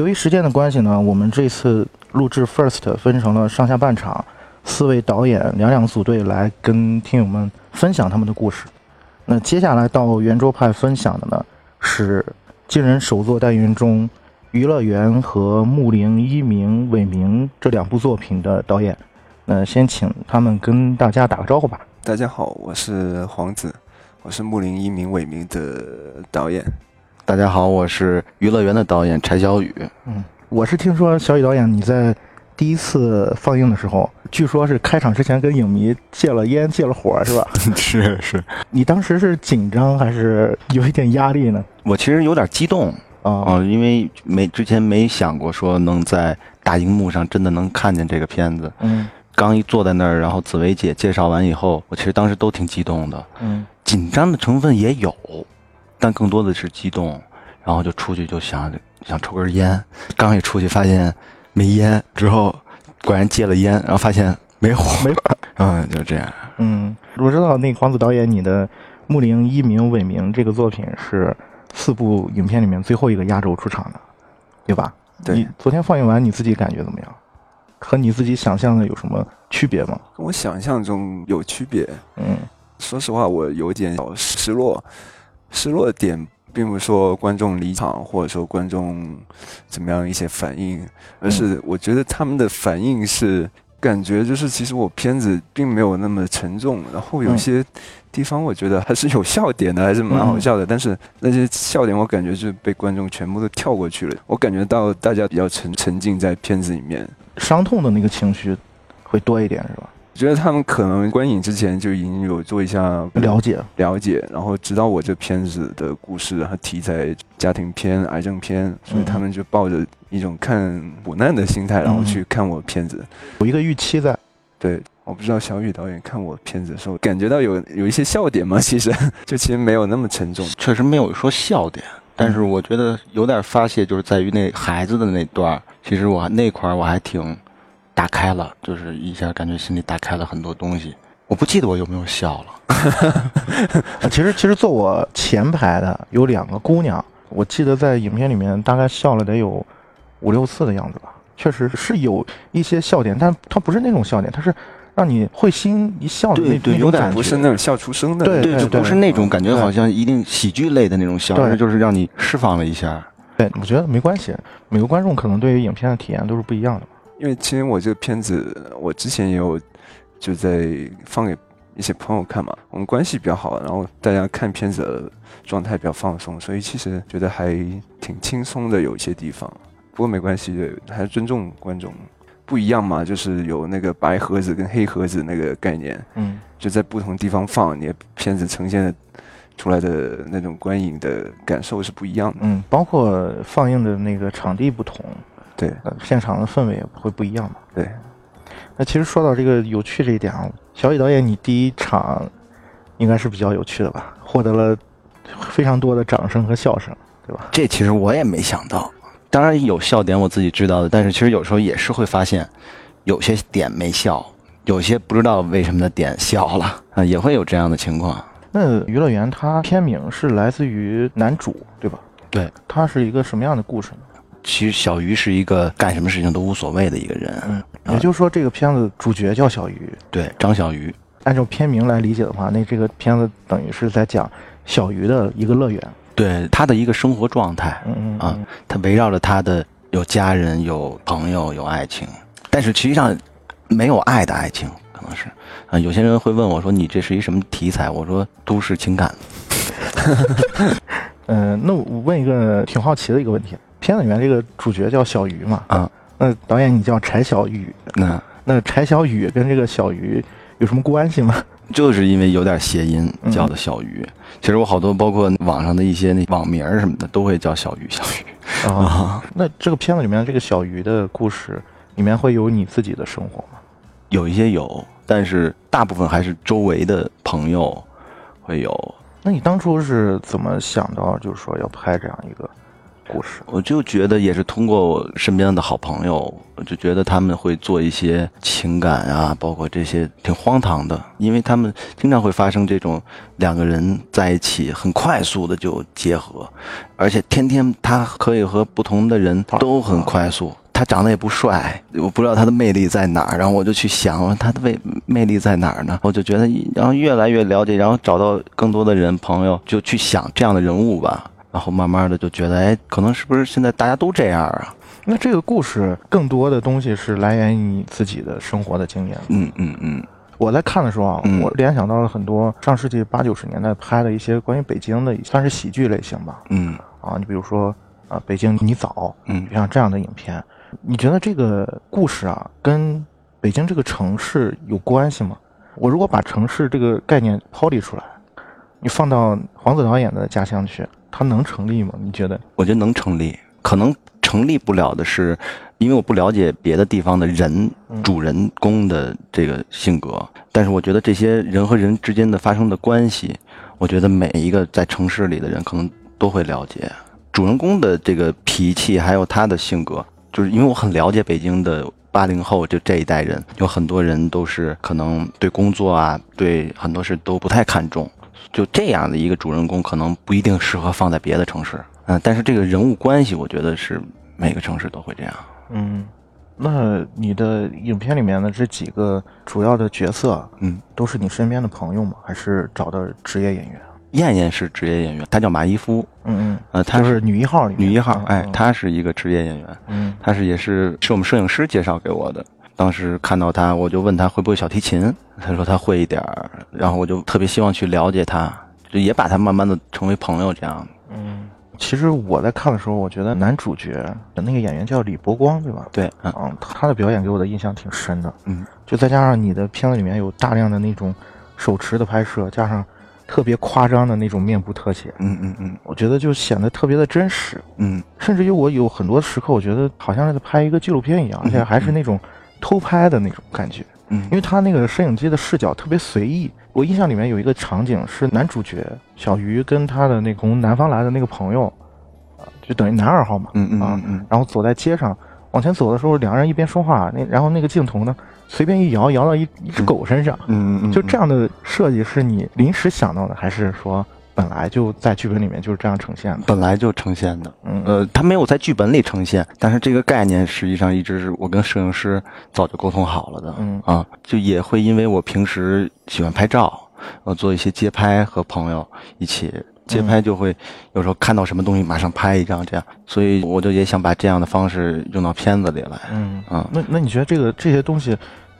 Speaker 3: 由于时间的关系呢，我们这次录制 First 分成了上下半场，四位导演两两组队来跟听友们分享他们的故事。那接下来到圆桌派分享的呢，是惊人首作代云中娱乐园》和《木林一鸣伟明》这两部作品的导演。那先请他们跟大家打个招呼吧。
Speaker 1: 大家好，我是黄子，我是《木林一鸣伟明》的导演。
Speaker 5: 大家好，我是《娱乐园》的导演柴小雨。
Speaker 3: 嗯，我是听说小雨导演你在。第一次放映的时候，据说是开场之前跟影迷借了烟、借了火，是吧？
Speaker 5: 是是。
Speaker 3: 你当时是紧张还是有一点压力呢？
Speaker 5: 我其实有点激动啊，因为没之前没想过说能在大荧幕上真的能看见这个片子。嗯。刚一坐在那儿，然后紫薇姐介绍完以后，我其实当时都挺激动的。嗯。紧张的成分也有，但更多的是激动。然后就出去就想想抽根烟，刚一出去发现。没烟之后，果然戒了烟，然后发现没火，
Speaker 3: 没火，
Speaker 5: 嗯，就这样。
Speaker 3: 嗯，我知道那个黄子导演，你的《木林一鸣伟明》这个作品是四部影片里面最后一个压轴出场的，对吧？
Speaker 1: 对。
Speaker 3: 你昨天放映完，你自己感觉怎么样？和你自己想象的有什么区别吗？
Speaker 1: 跟我想象中有区别。嗯，说实话，我有点小失落，失落的点。并不是说观众离场，或者说观众怎么样一些反应，而是我觉得他们的反应是感觉就是其实我片子并没有那么沉重，然后有些地方我觉得还是有笑点的，还是蛮好笑的，但是那些笑点我感觉就被观众全部都跳过去了。我感觉到大家比较沉沉浸在片子里面，
Speaker 3: 伤痛的那个情绪会多一点，是吧？
Speaker 1: 觉得他们可能观影之前就已经有做一下
Speaker 3: 了解，
Speaker 1: 了解，然后知道我这片子的故事和题材，家庭片、癌症片，所以他们就抱着一种看苦难的心态，然后去看我片子，
Speaker 3: 有一个预期在。
Speaker 1: 对，我不知道小雨导演看我片子的时候，感觉到有有一些笑点吗？其实就其实没有那么沉重，
Speaker 5: 确实没有说笑点，但是我觉得有点发泄，就是在于那孩子的那段，其实我那块我还挺。打开了，就是一下感觉心里打开了很多东西。我不记得我有没有笑了。
Speaker 3: 其实，其实坐我前排的有两个姑娘，我记得在影片里面大概笑了得有五六次的样子吧。确实是有一些笑点，但它不是那种笑点，它是让你会心一笑的那
Speaker 5: 对，有点
Speaker 1: 不是那种笑出声的，
Speaker 3: 对对，
Speaker 5: 不是那种感觉，好像一定喜剧类的那种笑，就是让你释放了一下。
Speaker 3: 对，我觉得没关系，每个观众可能对于影片的体验都是不一样的。
Speaker 1: 因为其实我这个片子，我之前也有就在放给一些朋友看嘛，我们关系比较好，然后大家看片子的状态比较放松，所以其实觉得还挺轻松的，有一些地方。不过没关系，还是尊重观众，不一样嘛，就是有那个白盒子跟黑盒子那个概念，嗯，就在不同地方放，你片子呈现的出来的那种观影的感受是不一样的，
Speaker 3: 嗯，包括放映的那个场地不同。
Speaker 1: 对，
Speaker 3: 现场的氛围也会不一样嘛。
Speaker 1: 对，
Speaker 3: 那其实说到这个有趣这一点啊，小雨导演，你第一场应该是比较有趣的吧？获得了非常多的掌声和笑声，对吧？
Speaker 5: 这其实我也没想到，当然有笑点我自己知道的，但是其实有时候也是会发现有些点没笑，有些不知道为什么的点笑了啊，也会有这样的情况。
Speaker 3: 那娱乐园它片名是来自于男主，对吧？
Speaker 5: 对，
Speaker 3: 它是一个什么样的故事呢？
Speaker 5: 其实小鱼是一个干什么事情都无所谓的一个人，
Speaker 3: 嗯，也就是说这个片子主角叫小鱼，
Speaker 5: 对，张小鱼。
Speaker 3: 按照片名来理解的话，那这个片子等于是在讲小鱼的一个乐园，
Speaker 5: 对他的一个生活状态，嗯嗯啊，他围绕着他的有家人、有朋友、有爱情，但是实际上没有爱的爱情，可能是啊。有些人会问我说：“你这是一什么题材？”我说：“都市情感。”
Speaker 3: 嗯，那我问一个挺好奇的一个问题。片子里面这个主角叫小鱼嘛？啊，那导演你叫柴小雨，那那柴小雨跟这个小鱼有什么关系吗？
Speaker 5: 就是因为有点谐音叫的小鱼。其实我好多包括网上的一些那网名什么的都会叫小鱼小鱼
Speaker 3: 啊。那这个片子里面这个小鱼的故事里面会有你自己的生活吗？
Speaker 5: 有一些有，但是大部分还是周围的朋友会有。
Speaker 3: 那你当初是怎么想到就是说要拍这样一个？故事，
Speaker 5: 我就觉得也是通过我身边的好朋友，我就觉得他们会做一些情感啊，包括这些挺荒唐的，因为他们经常会发生这种两个人在一起很快速的就结合，而且天天他可以和不同的人都很快速。他长得也不帅，我不知道他的魅力在哪儿，然后我就去想他的魅魅力在哪儿呢？我就觉得，然后越来越了解，然后找到更多的人朋友，就去想这样的人物吧。然后慢慢的就觉得，哎，可能是不是现在大家都这样啊？
Speaker 3: 那这个故事更多的东西是来源于你自己的生活的经验。
Speaker 5: 嗯嗯嗯。
Speaker 3: 我在看的时候啊，我联想到了很多上世纪八九十年代拍的一些关于北京的，算是喜剧类型吧。
Speaker 5: 嗯。
Speaker 3: 啊，你比如说啊，《北京你早》，嗯，像这样的影片，你觉得这个故事啊，跟北京这个城市有关系吗？我如果把城市这个概念抛离出来，你放到黄子导演的家乡去，它能成立吗？你觉得？
Speaker 5: 我觉得能成立，可能成立不了的是。因为我不了解别的地方的人主人公的这个性格，但是我觉得这些人和人之间的发生的关系，我觉得每一个在城市里的人可能都会了解主人公的这个脾气，还有他的性格。就是因为我很了解北京的八零后就这一代人，有很多人都是可能对工作啊，对很多事都不太看重。就这样的一个主人公，可能不一定适合放在别的城市。嗯，但是这个人物关系，我觉得是每个城市都会这样。
Speaker 3: 嗯，那你的影片里面的这几个主要的角色，嗯，都是你身边的朋友吗？还是找的职业演员？
Speaker 5: 燕燕是职业演员，她叫马伊夫。
Speaker 3: 嗯嗯，
Speaker 5: 呃，她
Speaker 3: 是女一号里
Speaker 5: 女一号，哎，她是一个职业演员。嗯，她是也是是我们摄影师介绍给我的。当时看到他，我就问他会不会小提琴，他说他会一点儿，然后我就特别希望去了解他，就也把他慢慢的成为朋友这样。
Speaker 3: 嗯。其实我在看的时候，我觉得男主角的那个演员叫李伯光，对吧？
Speaker 5: 对，
Speaker 3: 嗯，他的表演给我的印象挺深的。嗯，就再加上你的片子里面有大量的那种手持的拍摄，加上特别夸张的那种面部特写，
Speaker 5: 嗯嗯嗯，
Speaker 3: 我觉得就显得特别的真实。嗯，甚至于我有很多时刻，我觉得好像是在拍一个纪录片一样，而且还是那种偷拍的那种感觉。嗯，因为他那个摄影机的视角特别随意。我印象里面有一个场景是男主角小鱼跟他的那从南方来的那个朋友，啊，就等于男二号嘛，
Speaker 5: 嗯嗯嗯
Speaker 3: 嗯，然后走在街上往前走的时候，两个人一边说话，那然后那个镜头呢随便一摇，摇到一一只狗身上，
Speaker 5: 嗯嗯，
Speaker 3: 就这样的设计是你临时想到的，还是说？本来就在剧本里面就是这样呈现的，
Speaker 5: 本来就呈现的。嗯，呃，他没有在剧本里呈现，但是这个概念实际上一直是我跟摄影师早就沟通好了的。嗯啊，就也会因为我平时喜欢拍照，呃，做一些街拍和朋友一起街拍，就会有时候看到什么东西马上拍一张这样，所以我就也想把这样的方式用到片子里来。
Speaker 3: 嗯啊，那那你觉得这个这些东西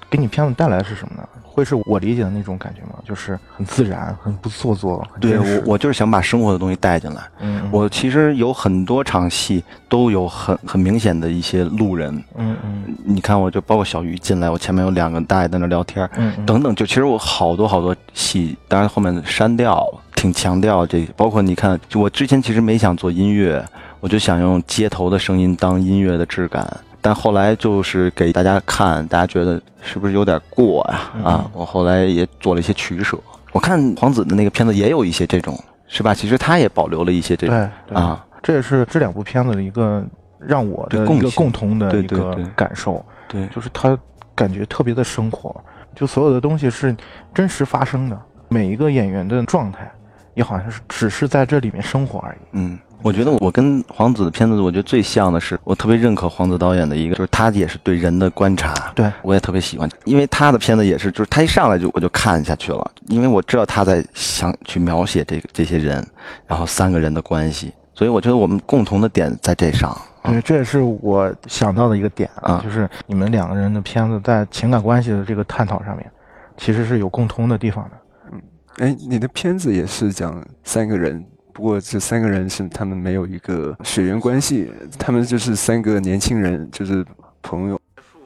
Speaker 3: 给你片子带来是什么呢？会是我理解的那种感觉吗？就是很自然，很不做作。
Speaker 5: 对我，我就是想把生活的东西带进来。嗯，我其实有很多场戏都有很很明显的一些路人。嗯嗯，你看，我就包括小鱼进来，我前面有两个大爷在那聊天，嗯，等等，就其实我好多好多戏，当然后面删掉，挺强调这。包括你看，就我之前其实没想做音乐，我就想用街头的声音当音乐的质感。但后来就是给大家看，大家觉得是不是有点过呀？啊，我后来也做了一些取舍。我看黄子的那个片子也有一些这种，是吧？其实他也保留了一些这种啊。
Speaker 3: 这也是这两部片子的一个让我的一个共同的一个感受。
Speaker 5: 对，
Speaker 3: 就是他感觉特别的生活，就所有的东西是真实发生的，每一个演员的状态也好像是只是在这里面生活而已。
Speaker 5: 嗯。我觉得我跟黄子的片子，我觉得最像的是，我特别认可黄子导演的一个，就是他也是对人的观察，
Speaker 3: 对。
Speaker 5: 我也特别喜欢，因为他的片子也是，就是他一上来就我就看下去了，因为我知道他在想去描写这个这些人，然后三个人的关系，所以我觉得我们共同的点在这上。
Speaker 3: 对，这也是我想到的一个点啊，就是你们两个人的片子在情感关系的这个探讨上面，其实是有共通的地方的。
Speaker 1: 嗯，哎，你的片子也是讲三个人。不过这三个人是他们没有一个血缘关系，他们就是三个年轻人，就是朋友。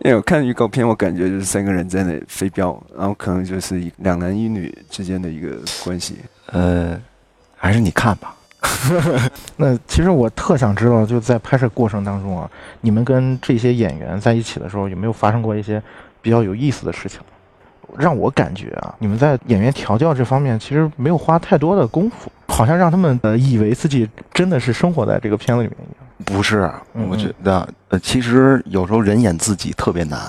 Speaker 1: 因为我看预告片，我感觉就是三个人在那飞镖，然后可能就是一两男一女之间的一个关系。
Speaker 5: 呃，还是你看吧。
Speaker 3: 那其实我特想知道，就在拍摄过程当中啊，你们跟这些演员在一起的时候，有没有发生过一些比较有意思的事情？让我感觉啊，你们在演员调教这方面其实没有花太多的功夫，好像让他们呃以为自己真的是生活在这个片子里面一样。
Speaker 5: 不是，我觉得呃，其实有时候人演自己特别难，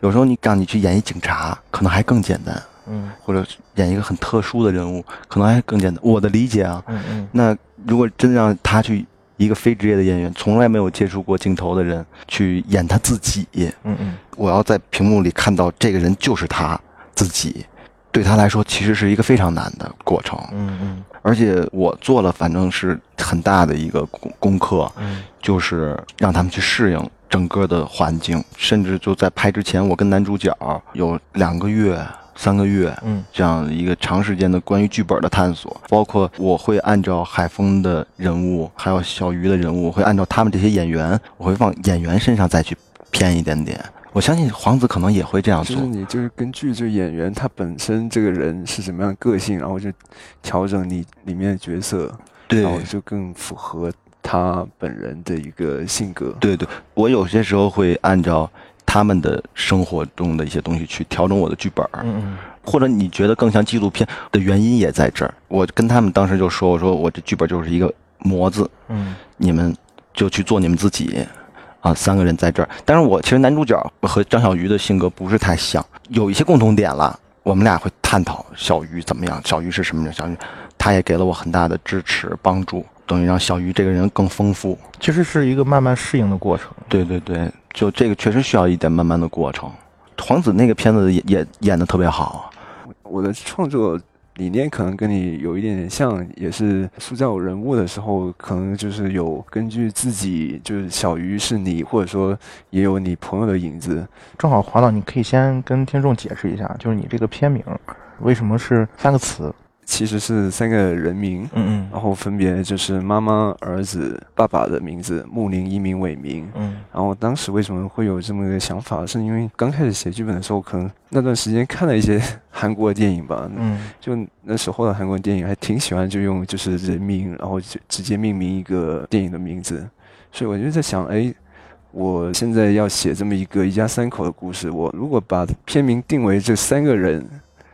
Speaker 5: 有时候你让你去演一警察，可能还更简单，嗯，或者演一个很特殊的人物，可能还更简单。我的理解啊，嗯嗯，那如果真让他去一个非职业的演员，从来没有接触过镜头的人去演他自己，嗯嗯，我要在屏幕里看到这个人就是他。自己对他来说其实是一个非常难的过程。嗯嗯，而且我做了，反正是很大的一个功功课，嗯，就是让他们去适应整个的环境，甚至就在拍之前，我跟男主角有两个月、三个月，嗯，这样一个长时间的关于剧本的探索，包括我会按照海峰的人物，还有小鱼的人物，会按照他们这些演员，我会往演员身上再去偏一点点。我相信皇子可能也会这样做。
Speaker 1: 就是你就是根据这演员他本身这个人是什么样的个性，然后就调整你里面的角色，
Speaker 5: 对，
Speaker 1: 然后就更符合他本人的一个性格。
Speaker 5: 对对，我有些时候会按照他们的生活中的一些东西去调整我的剧本。嗯嗯。或者你觉得更像纪录片的原因也在这儿。我跟他们当时就说：“我说我这剧本就是一个模子，嗯，你们就去做你们自己。”啊，三个人在这儿，但是我其实男主角和张小鱼的性格不是太像，有一些共同点了。我们俩会探讨小鱼怎么样，小鱼是什么人，小鱼，他也给了我很大的支持帮助，等于让小鱼这个人更丰富。
Speaker 3: 其实是一个慢慢适应的过程。
Speaker 5: 对对对，就这个确实需要一点慢慢的过程。黄子那个片子也也演的特别好，
Speaker 1: 我的创作。理念可能跟你有一点点像，也是塑造人物的时候，可能就是有根据自己，就是小鱼是你，或者说也有你朋友的影子。
Speaker 3: 正好华导，你可以先跟听众解释一下，就是你这个片名为什么是三个词。
Speaker 1: 其实是三个人名，嗯嗯，然后分别就是妈妈、儿子、爸爸的名字，木林、一名、伟明，嗯，然后当时为什么会有这么个想法，是因为刚开始写剧本的时候，可能那段时间看了一些韩国的电影吧，嗯，就那时候的韩国电影还挺喜欢就用就是人名，然后就直接命名一个电影的名字，所以我就在想，哎，我现在要写这么一个一家三口的故事，我如果把片名定为这三个人。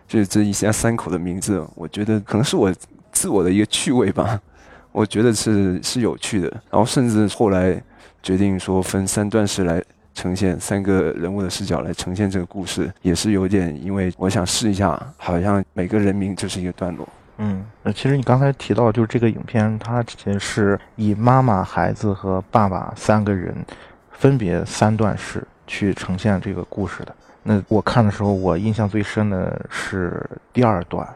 Speaker 1: 就这一家三口的名字，我觉得可能是我自我的一个趣味吧，我觉得是是有趣的。然后甚至后来决定说分三段式来呈现三个人物的视角来呈现这个故事，也是有点因为我想试一下，好像每个人名就是一个段落。
Speaker 3: 嗯，那其实你刚才提到就是这个影片，它其实是以妈妈、孩子和爸爸三个人分别三段式去呈现这个故事的。那我看的时候，我印象最深的是第二段，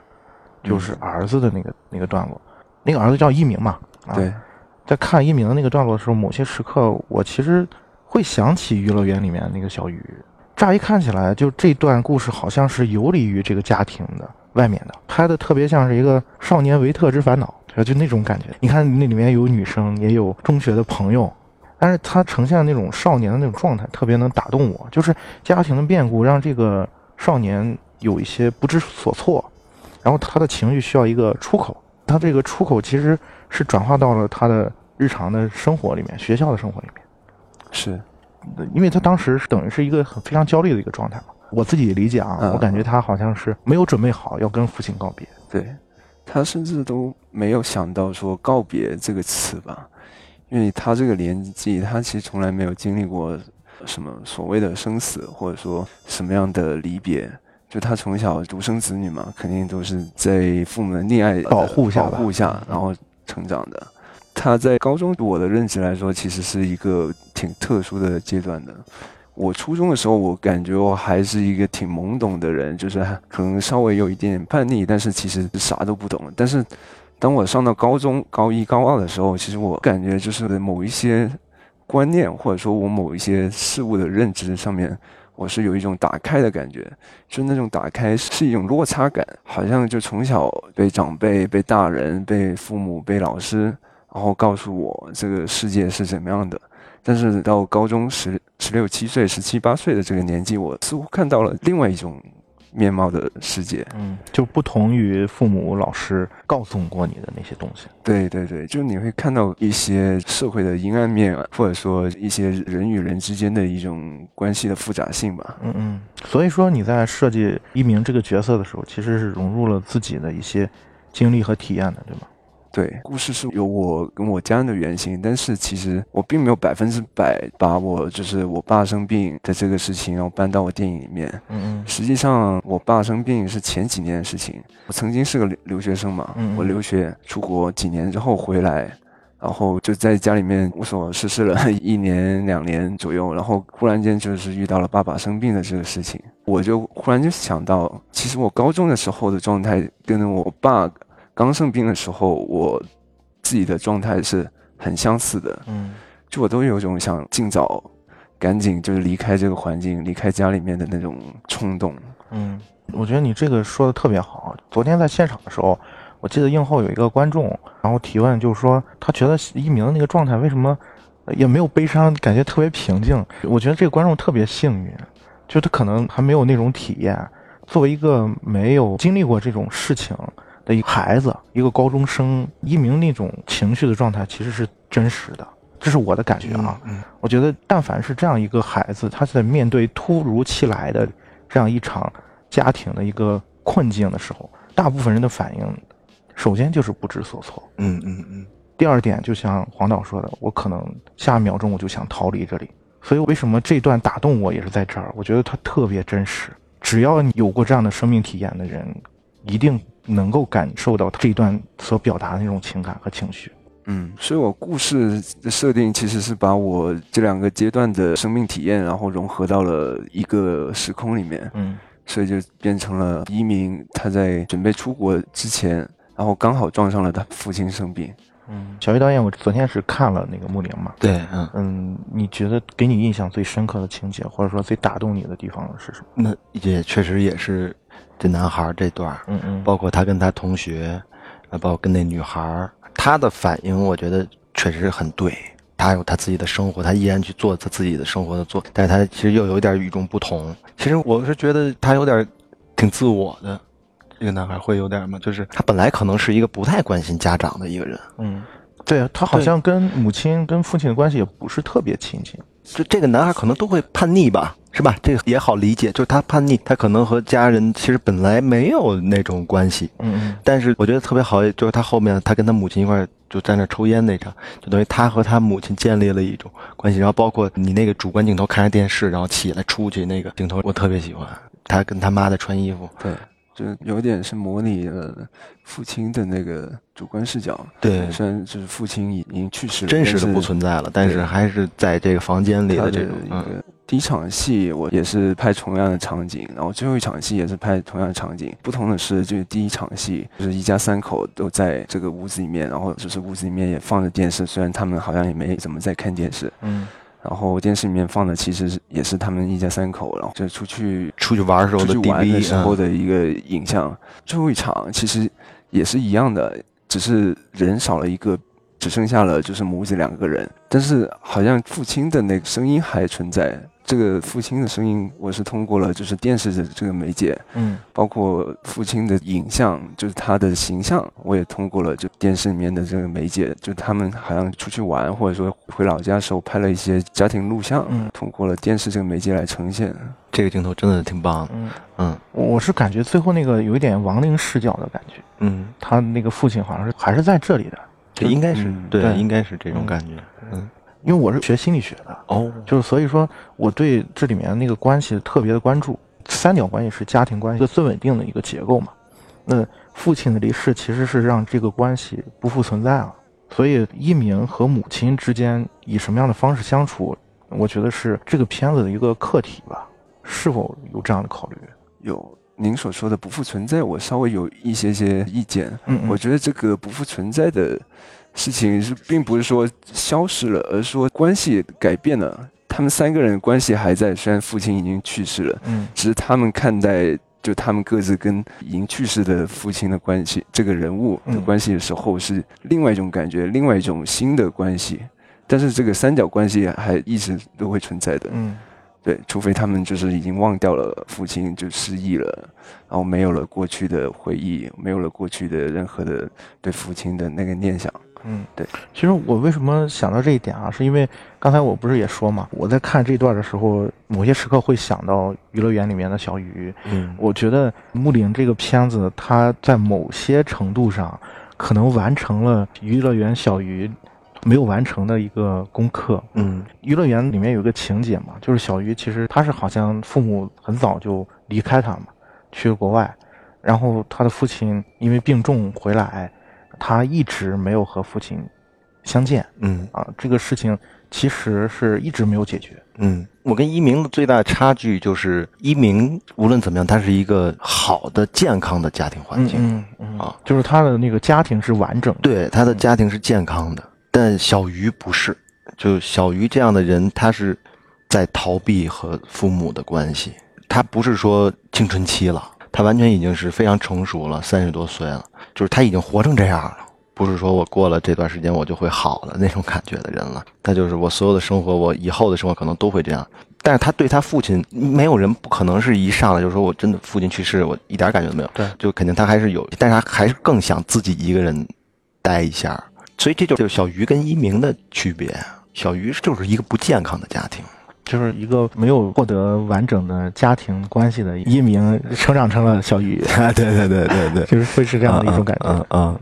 Speaker 3: 就是儿子的那个那个段落。那个儿子叫一鸣嘛？
Speaker 1: 对。
Speaker 3: 在看一鸣的那个段落的时候，某些时刻我其实会想起《娱乐园》里面那个小鱼。乍一看起来，就这段故事好像是游离于这个家庭的外面的，拍的特别像是一个少年维特之烦恼，就那种感觉。你看那里面有女生，也有中学的朋友。但是他呈现那种少年的那种状态，特别能打动我。就是家庭的变故让这个少年有一些不知所措，然后他的情绪需要一个出口。他这个出口其实是转化到了他的日常的生活里面，学校的生活里面。
Speaker 1: 是，
Speaker 3: 因为他当时是等于是一个很非常焦虑的一个状态嘛。我自己理解啊，我感觉他好像是没有准备好要跟父亲告别。
Speaker 1: 对，他甚至都没有想到说告别这个词吧。因为他这个年纪，他其实从来没有经历过什么所谓的生死，或者说什么样的离别。就他从小独生子女嘛，肯定都是在父母的溺爱
Speaker 3: 保护下
Speaker 1: 保护下，然后成长的。他在高中，我的认知来说，其实是一个挺特殊的阶段的。我初中的时候，我感觉我还是一个挺懵懂的人，就是可能稍微有一点叛逆，但是其实啥都不懂。但是。当我上到高中高一高二的时候，其实我感觉就是某一些观念，或者说我某一些事物的认知上面，我是有一种打开的感觉，就那种打开是一种落差感，好像就从小被长辈、被大人、被父母、被老师，然后告诉我这个世界是怎么样的，但是到高中十十六七岁、十七八岁的这个年纪，我似乎看到了另外一种。面貌的世界，
Speaker 3: 嗯，就不同于父母、老师告诉过你的那些东西。
Speaker 1: 对对对，就你会看到一些社会的阴暗面，或者说一些人与人之间的一种关系的复杂性吧。
Speaker 3: 嗯嗯，所以说你在设计一鸣这个角色的时候，其实是融入了自己的一些经历和体验的，对吗？
Speaker 1: 对，故事是有我跟我家人的原型，但是其实我并没有百分之百把我就是我爸生病的这个事情，然后搬到我电影里面。嗯嗯。实际上，我爸生病是前几年的事情。我曾经是个留留学生嘛，我留学出国几年之后回来，然后就在家里面无所事事了 一年两年左右，然后忽然间就是遇到了爸爸生病的这个事情，我就忽然就想到，其实我高中的时候的状态跟我爸。刚生病的时候，我自己的状态是很相似的。嗯，就我都有种想尽早、赶紧就是离开这个环境、离开家里面的那种冲动。
Speaker 3: 嗯，我觉得你这个说的特别好。昨天在现场的时候，我记得映后有一个观众，然后提问就是说，他觉得一鸣的那个状态为什么也没有悲伤，感觉特别平静。我觉得这个观众特别幸运，就他可能还没有那种体验。作为一个没有经历过这种事情的一个孩子，一个高中生，一鸣那种情绪的状态其实是真实的，这是我的感觉啊。我觉得，但凡是这样一个孩子，他在面对突如其来的这样一场家庭的一个困境的时候，大部分人的反应，首先就是不知所措。
Speaker 5: 嗯嗯嗯。
Speaker 3: 第二点，就像黄导说的，我可能下一秒钟我就想逃离这里。所以，为什么这段打动我也是在这儿？我觉得它特别真实。只要你有过这样的生命体验的人，一定能够感受到这一段所表达的那种情感和情绪。
Speaker 1: 嗯，所以我故事的设定其实是把我这两个阶段的生命体验，然后融合到了一个时空里面。嗯，所以就变成了一鸣他在准备出国之前，然后刚好撞上了他父亲生病。
Speaker 3: 嗯，小鱼导演，我昨天是看了那个《木灵》嘛？
Speaker 5: 对，
Speaker 3: 嗯嗯，你觉得给你印象最深刻的情节，或者说最打动你的地方是什么？
Speaker 5: 那也确实也是这男孩这段，
Speaker 3: 嗯嗯，
Speaker 5: 包括他跟他同学，啊，包括跟那女孩，他的反应，我觉得确实很对。他有他自己的生活，他依然去做他自己的生活的做，但是他其实又有点与众不同。其实我是觉得他有点挺自我的。这个男孩会有点吗？就是他本来可能是一个不太关心家长的一个人。
Speaker 3: 嗯，对啊，他好像跟母亲、跟父亲的关系也不是特别亲近。
Speaker 5: 就这个男孩可能都会叛逆吧，是吧？这个也好理解，就是他叛逆，他可能和家人其实本来没有那种关系。
Speaker 3: 嗯，
Speaker 5: 但是我觉得特别好，就是他后面他跟他母亲一块就在那抽烟那场，就等于他和他母亲建立了一种关系。然后包括你那个主观镜头看着电视，然后起来出去那个镜头，我特别喜欢他跟他妈的穿衣服。
Speaker 1: 对。就有点是模拟了父亲的那个主观视角，
Speaker 5: 对，
Speaker 1: 虽然就是父亲已已经去世了，
Speaker 5: 真实的不存在了，但是还是在这个房间里
Speaker 1: 的
Speaker 5: 这种。
Speaker 1: 第一场戏我也是拍同样的场景，然后最后一场戏也是拍同样的场景，不同的是，就是第一场戏就是一家三口都在这个屋子里面，然后就是屋子里面也放着电视，虽然他们好像也没怎么在看电视，
Speaker 3: 嗯。
Speaker 1: 然后电视里面放的其实也是他们一家三口，然后就出去
Speaker 5: 出去玩的时候
Speaker 1: 的玩的时候的一个影像。最后一场其实也是一样的，只是人少了一个，只剩下了就是母子两个人，但是好像父亲的那个声音还存在。这个父亲的声音，我是通过了就是电视的这个媒介，
Speaker 3: 嗯，
Speaker 1: 包括父亲的影像，就是他的形象，我也通过了就电视里面的这个媒介，就他们好像出去玩，或者说回老家的时候拍了一些家庭录像，
Speaker 3: 嗯，
Speaker 1: 通过了电视这个媒介来呈现。
Speaker 5: 这个镜头真的挺棒，
Speaker 3: 嗯
Speaker 5: 嗯，
Speaker 3: 我是感觉最后那个有一点亡灵视角的感觉，
Speaker 5: 嗯，
Speaker 3: 他那个父亲好像是还是在这里的，
Speaker 5: 应该是对，应该是这种感觉，嗯。
Speaker 3: 因为我是学心理学的
Speaker 5: 哦，
Speaker 3: 就是所以说我对这里面那个关系特别的关注。三角关系是家庭关系的最稳定的一个结构嘛。那父亲的离世其实是让这个关系不复存在了。所以一鸣和母亲之间以什么样的方式相处，我觉得是这个片子的一个课题吧。是否有这样的考虑？
Speaker 1: 有，您所说的不复存在，我稍微有一些些意见。
Speaker 3: 嗯，
Speaker 1: 我觉得这个不复存在的。事情是并不是说消失了，而是说关系改变了。他们三个人关系还在，虽然父亲已经去世了，
Speaker 3: 嗯，
Speaker 1: 只是他们看待就他们各自跟已经去世的父亲的关系，这个人物的关系的时候，是另外一种感觉，另外一种新的关系。但是这个三角关系还一直都会存在的，
Speaker 3: 嗯，
Speaker 1: 对，除非他们就是已经忘掉了父亲就失忆了，然后没有了过去的回忆，没有了过去的任何的对父亲的那个念想。
Speaker 3: 嗯，
Speaker 1: 对，
Speaker 3: 其实我为什么想到这一点啊，是因为刚才我不是也说嘛，我在看这段的时候，某些时刻会想到娱乐园里面的小鱼。
Speaker 5: 嗯，
Speaker 3: 我觉得《木林》这个片子，它在某些程度上可能完成了娱乐园小鱼没有完成的一个功课。
Speaker 5: 嗯，
Speaker 3: 娱乐园里面有个情节嘛，就是小鱼其实他是好像父母很早就离开他嘛，去了国外，然后他的父亲因为病重回来。他一直没有和父亲相见。嗯啊，这个事情其实是一直没有解决。
Speaker 5: 嗯，我跟一鸣的最大的差距就是一鸣无论怎么样，他是一个好的健康的家庭环境。嗯
Speaker 3: 嗯啊，就是他的那个家庭是完整的，
Speaker 5: 对他的家庭是健康的。但小鱼不是，就小鱼这样的人，他是在逃避和父母的关系。他不是说青春期了，他完全已经是非常成熟了，三十多岁了，就是他已经活成这样了。不是说我过了这段时间我就会好了那种感觉的人了。他就是我所有的生活，我以后的生活可能都会这样。但是他对他父亲，没有人不可能是一上来就说我真的父亲去世，我一点感觉都没有。
Speaker 3: 对，
Speaker 5: 就肯定他还是有，但是他还是更想自己一个人待一下。所以这就是小鱼跟一鸣的区别。小鱼就是一个不健康的家庭，
Speaker 3: 就是一个没有获得完整的家庭关系的一鸣，成长成了小鱼。
Speaker 5: 对对对对对，
Speaker 3: 就是会是这样的一种感觉。
Speaker 5: 嗯嗯，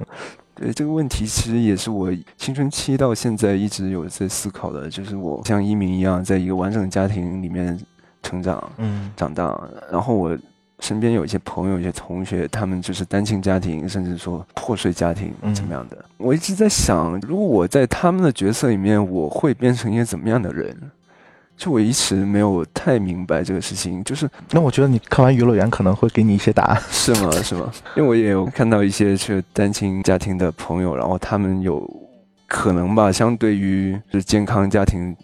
Speaker 1: 对这个问题，其实也是我青春期到现在一直有在思考的，就是我像一鸣一样，在一个完整的家庭里面成长，嗯，长大，然后我。身边有一些朋友、一些同学，他们就是单亲家庭，甚至说破碎家庭怎么样的。我一直在想，如果我在他们的角色里面，我会变成一个怎么样的人？就我一直没有太明白这个事情。就是，
Speaker 3: 那我觉得你看完《娱乐园》可能会给你一些答案，
Speaker 1: 是吗？是吗？因为我也有看到一些是单亲家庭的朋友，然后他们有可能吧，相对于是健康家庭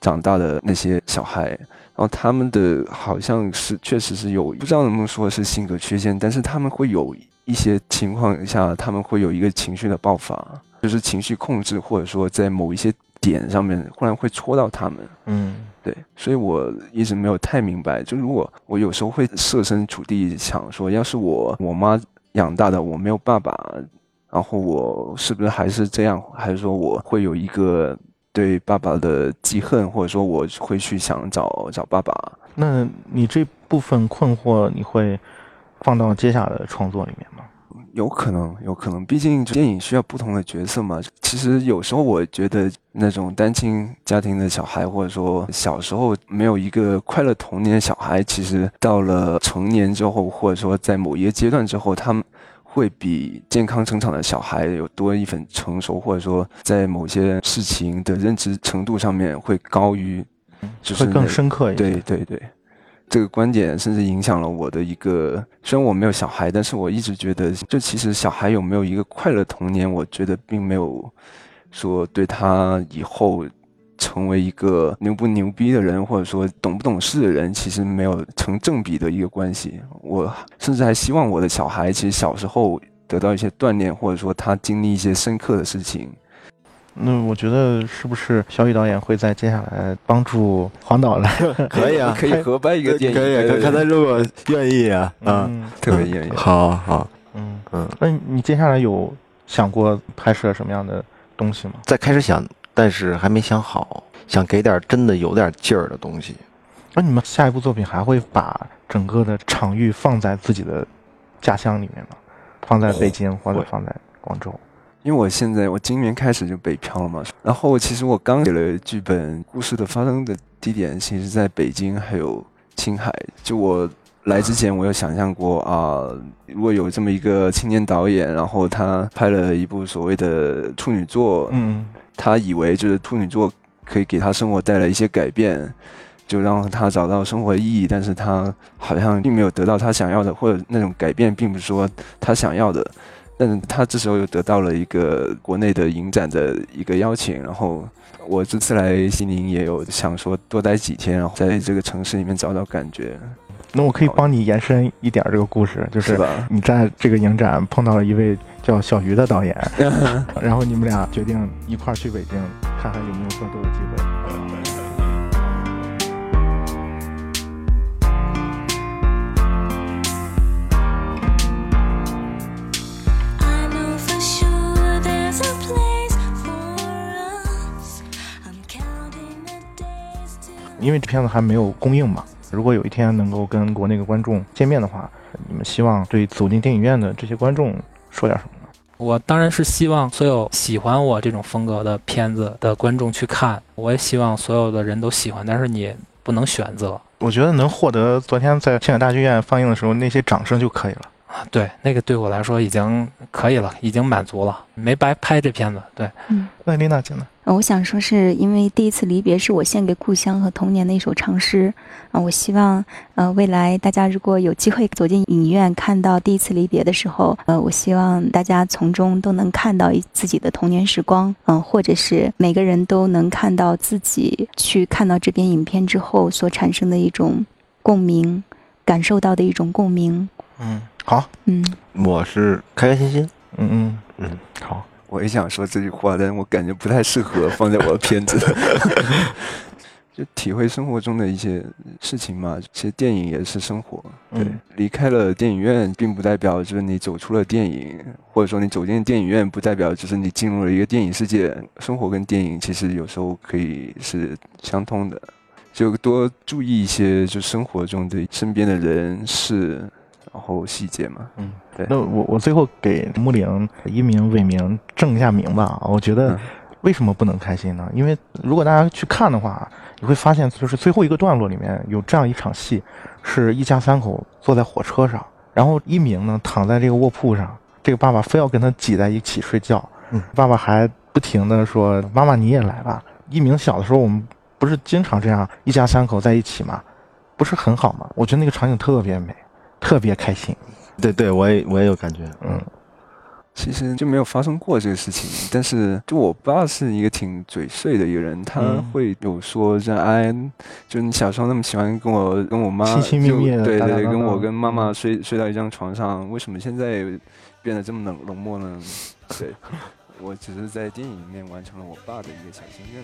Speaker 1: 长大的那些小孩。然后他们的好像是确实是有不知道能不能说是性格缺陷，但是他们会有一些情况下，他们会有一个情绪的爆发，就是情绪控制，或者说在某一些点上面忽然会戳到他们。嗯，对，所以我一直没有太明白，就如果我有时候会设身处地想说，要是我我妈养大的，我没有爸爸，然后我是不是还是这样，还是说我会有一个。对爸爸的记恨，或者说我会去想找找爸爸。
Speaker 3: 那你这部分困惑，你会放到接下来的创作里面吗？
Speaker 1: 有可能，有可能。毕竟电影需要不同的角色嘛。其实有时候我觉得，那种单亲家庭的小孩，或者说小时候没有一个快乐童年的小孩，其实到了成年之后，或者说在某一个阶段之后，他们。会比健康成长的小孩有多一份成熟，或者说在某些事情的认知程度上面会高于，
Speaker 3: 就是更深刻一
Speaker 1: 点。对对对，这个观点甚至影响了我的一个。虽然我没有小孩，但是我一直觉得，就其实小孩有没有一个快乐童年，我觉得并没有说对他以后。成为一个牛不牛逼的人，或者说懂不懂事的人，其实没有成正比的一个关系。我甚至还希望我的小孩，其实小时候得到一些锻炼，或者说他经历一些深刻的事情。
Speaker 3: 那我觉得是不是小雨导演会在接下来帮助黄导来？
Speaker 5: 可以啊，
Speaker 1: 可以合拍一个电影，
Speaker 5: 可以，看他如果愿意啊，嗯，
Speaker 1: 特别愿意。
Speaker 5: 好好，
Speaker 3: 嗯嗯。那你接下来有想过拍摄什么样的东西吗？
Speaker 5: 在开始想。但是还没想好，想给点真的有点劲儿的东西。
Speaker 3: 那你们下一部作品还会把整个的场域放在自己的家乡里面吗？放在北京或者放在广州？
Speaker 1: 因为我现在我今年开始就北漂了嘛。然后其实我刚写了剧本，故事的发生的地点其实在北京还有青海。就我来之前，我有想象过啊，如果有这么一个青年导演，然后他拍了一部所谓的处女作，嗯。他以为就是处女座可以给他生活带来一些改变，就让他找到生活意义，但是他好像并没有得到他想要的，或者那种改变并不是说他想要的。但是他这时候又得到了一个国内的影展的一个邀请，然后我这次来西宁也有想说多待几天，然后在这个城市里面找找感觉。
Speaker 3: 那我可以帮你延伸一点这个故事，就是你在这个影展碰到了一位叫小鱼的导演，然后你们俩决定一块儿去北京，看看有没有合作的机会。因为这片子还没有公映嘛。如果有一天能够跟国内的观众见面的话，你们希望对走进电影院的这些观众说点什么呢？
Speaker 2: 我当然是希望所有喜欢我这种风格的片子的观众去看，我也希望所有的人都喜欢，但是你不能选择。
Speaker 3: 我觉得能获得昨天在青海大剧院放映的时候那些掌声就可以了
Speaker 2: 啊，对，那个对我来说已经可以了，已经满足了，没白拍这片子。对，
Speaker 3: 嗯，那丽娜姐呢？
Speaker 4: 我想说，是因为第一次离别是我献给故乡和童年的一首长诗啊。我希望，呃，未来大家如果有机会走进影院看到第一次离别的时候，呃，我希望大家从中都能看到自己的童年时光，嗯，或者是每个人都能看到自己去看到这篇影片之后所产生的一种共鸣，感受到的一种共鸣。
Speaker 3: 嗯。好，
Speaker 4: 嗯，
Speaker 5: 我是开开心心，
Speaker 3: 嗯嗯嗯，好，
Speaker 6: 我也想说这句话，但是我感觉不太适合 放在我的片子。就体会生活中的一些事情嘛，其实电影也是生活。对，离开了电影院，并不代表就是你走出了电影，或者说你走进电影院，不代表就是你进入了一个电影世界。生活跟电影其实有时候可以是相通的，就多注意一些，就生活中的身边的人事。然后细节嘛，
Speaker 3: 嗯，对。那我我最后给木岭一鸣、伟明正一下名吧。我觉得为什么不能开心呢？因为如果大家去看的话，你会发现，就是最后一个段落里面有这样一场戏，是一家三口坐在火车上，然后一鸣呢躺在这个卧铺上，这个爸爸非要跟他挤在一起睡觉，嗯，爸爸还不停的说：“妈妈你也来吧。”一鸣小的时候我们不是经常这样一家三口在一起吗？不是很好吗？我觉得那个场景特别美。特别开心，
Speaker 5: 对对，我也我也有感觉，嗯，
Speaker 6: 其实就没有发生过这个事情，但是就我爸是一个挺嘴碎的一个人，他会有说这哎，就你小时候那么喜欢跟我跟我妈
Speaker 3: 亲亲密密的，
Speaker 6: 对对，跟我跟妈妈睡睡到一张床上，为什么现在变得这么冷冷漠呢？对，我只是在电影里面完成了我爸的一个小心愿。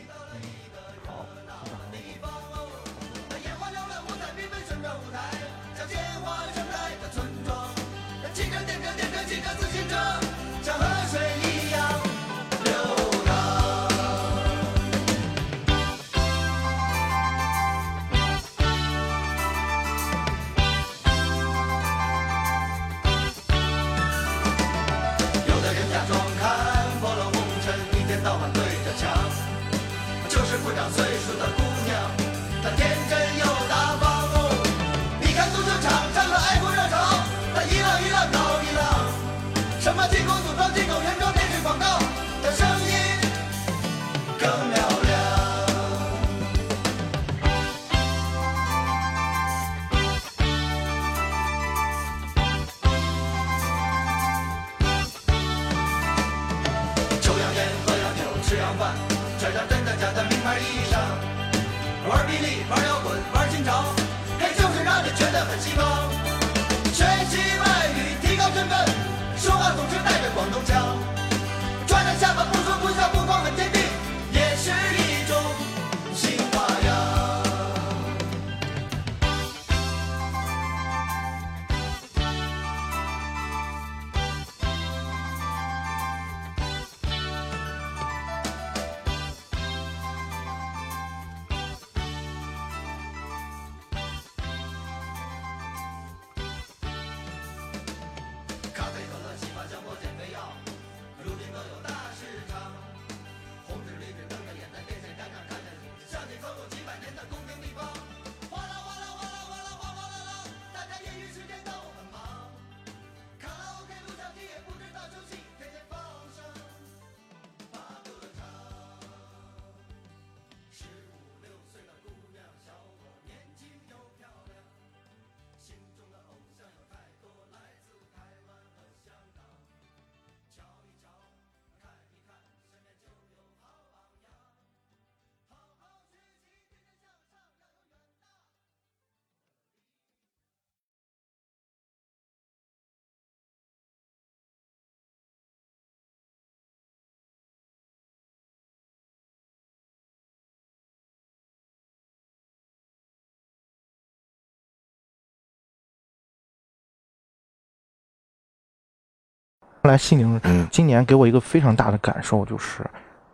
Speaker 3: 后来，西宁今年给我一个非常大的感受，就是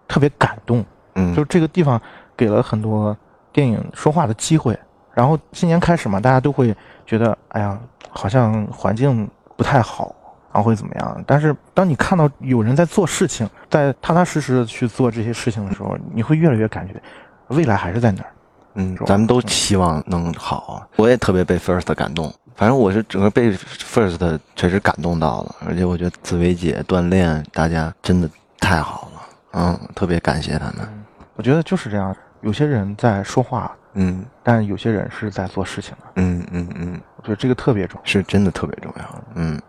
Speaker 3: 特别感动。嗯，就是这个地方给了很多电影说话的机会。然后今年开始嘛，大家都会觉得，哎呀，好像环境不太好，然后会怎么样？但是当你看到有人在做事情，在踏踏实实的去做这些事情的时候，你会越来越感觉未来还是在那儿。
Speaker 5: 嗯，咱们都希望能好。我也特别被 First 感动。反正我是整个被 First 确实感动到了，而且我觉得紫薇姐锻炼大家真的太好了，嗯，特别感谢他们。
Speaker 3: 我觉得就是这样，有些人在说话，嗯，但有些人是在做事情的，
Speaker 5: 嗯嗯嗯，
Speaker 3: 我觉得这个特别重要，
Speaker 5: 是真的特别重要，嗯。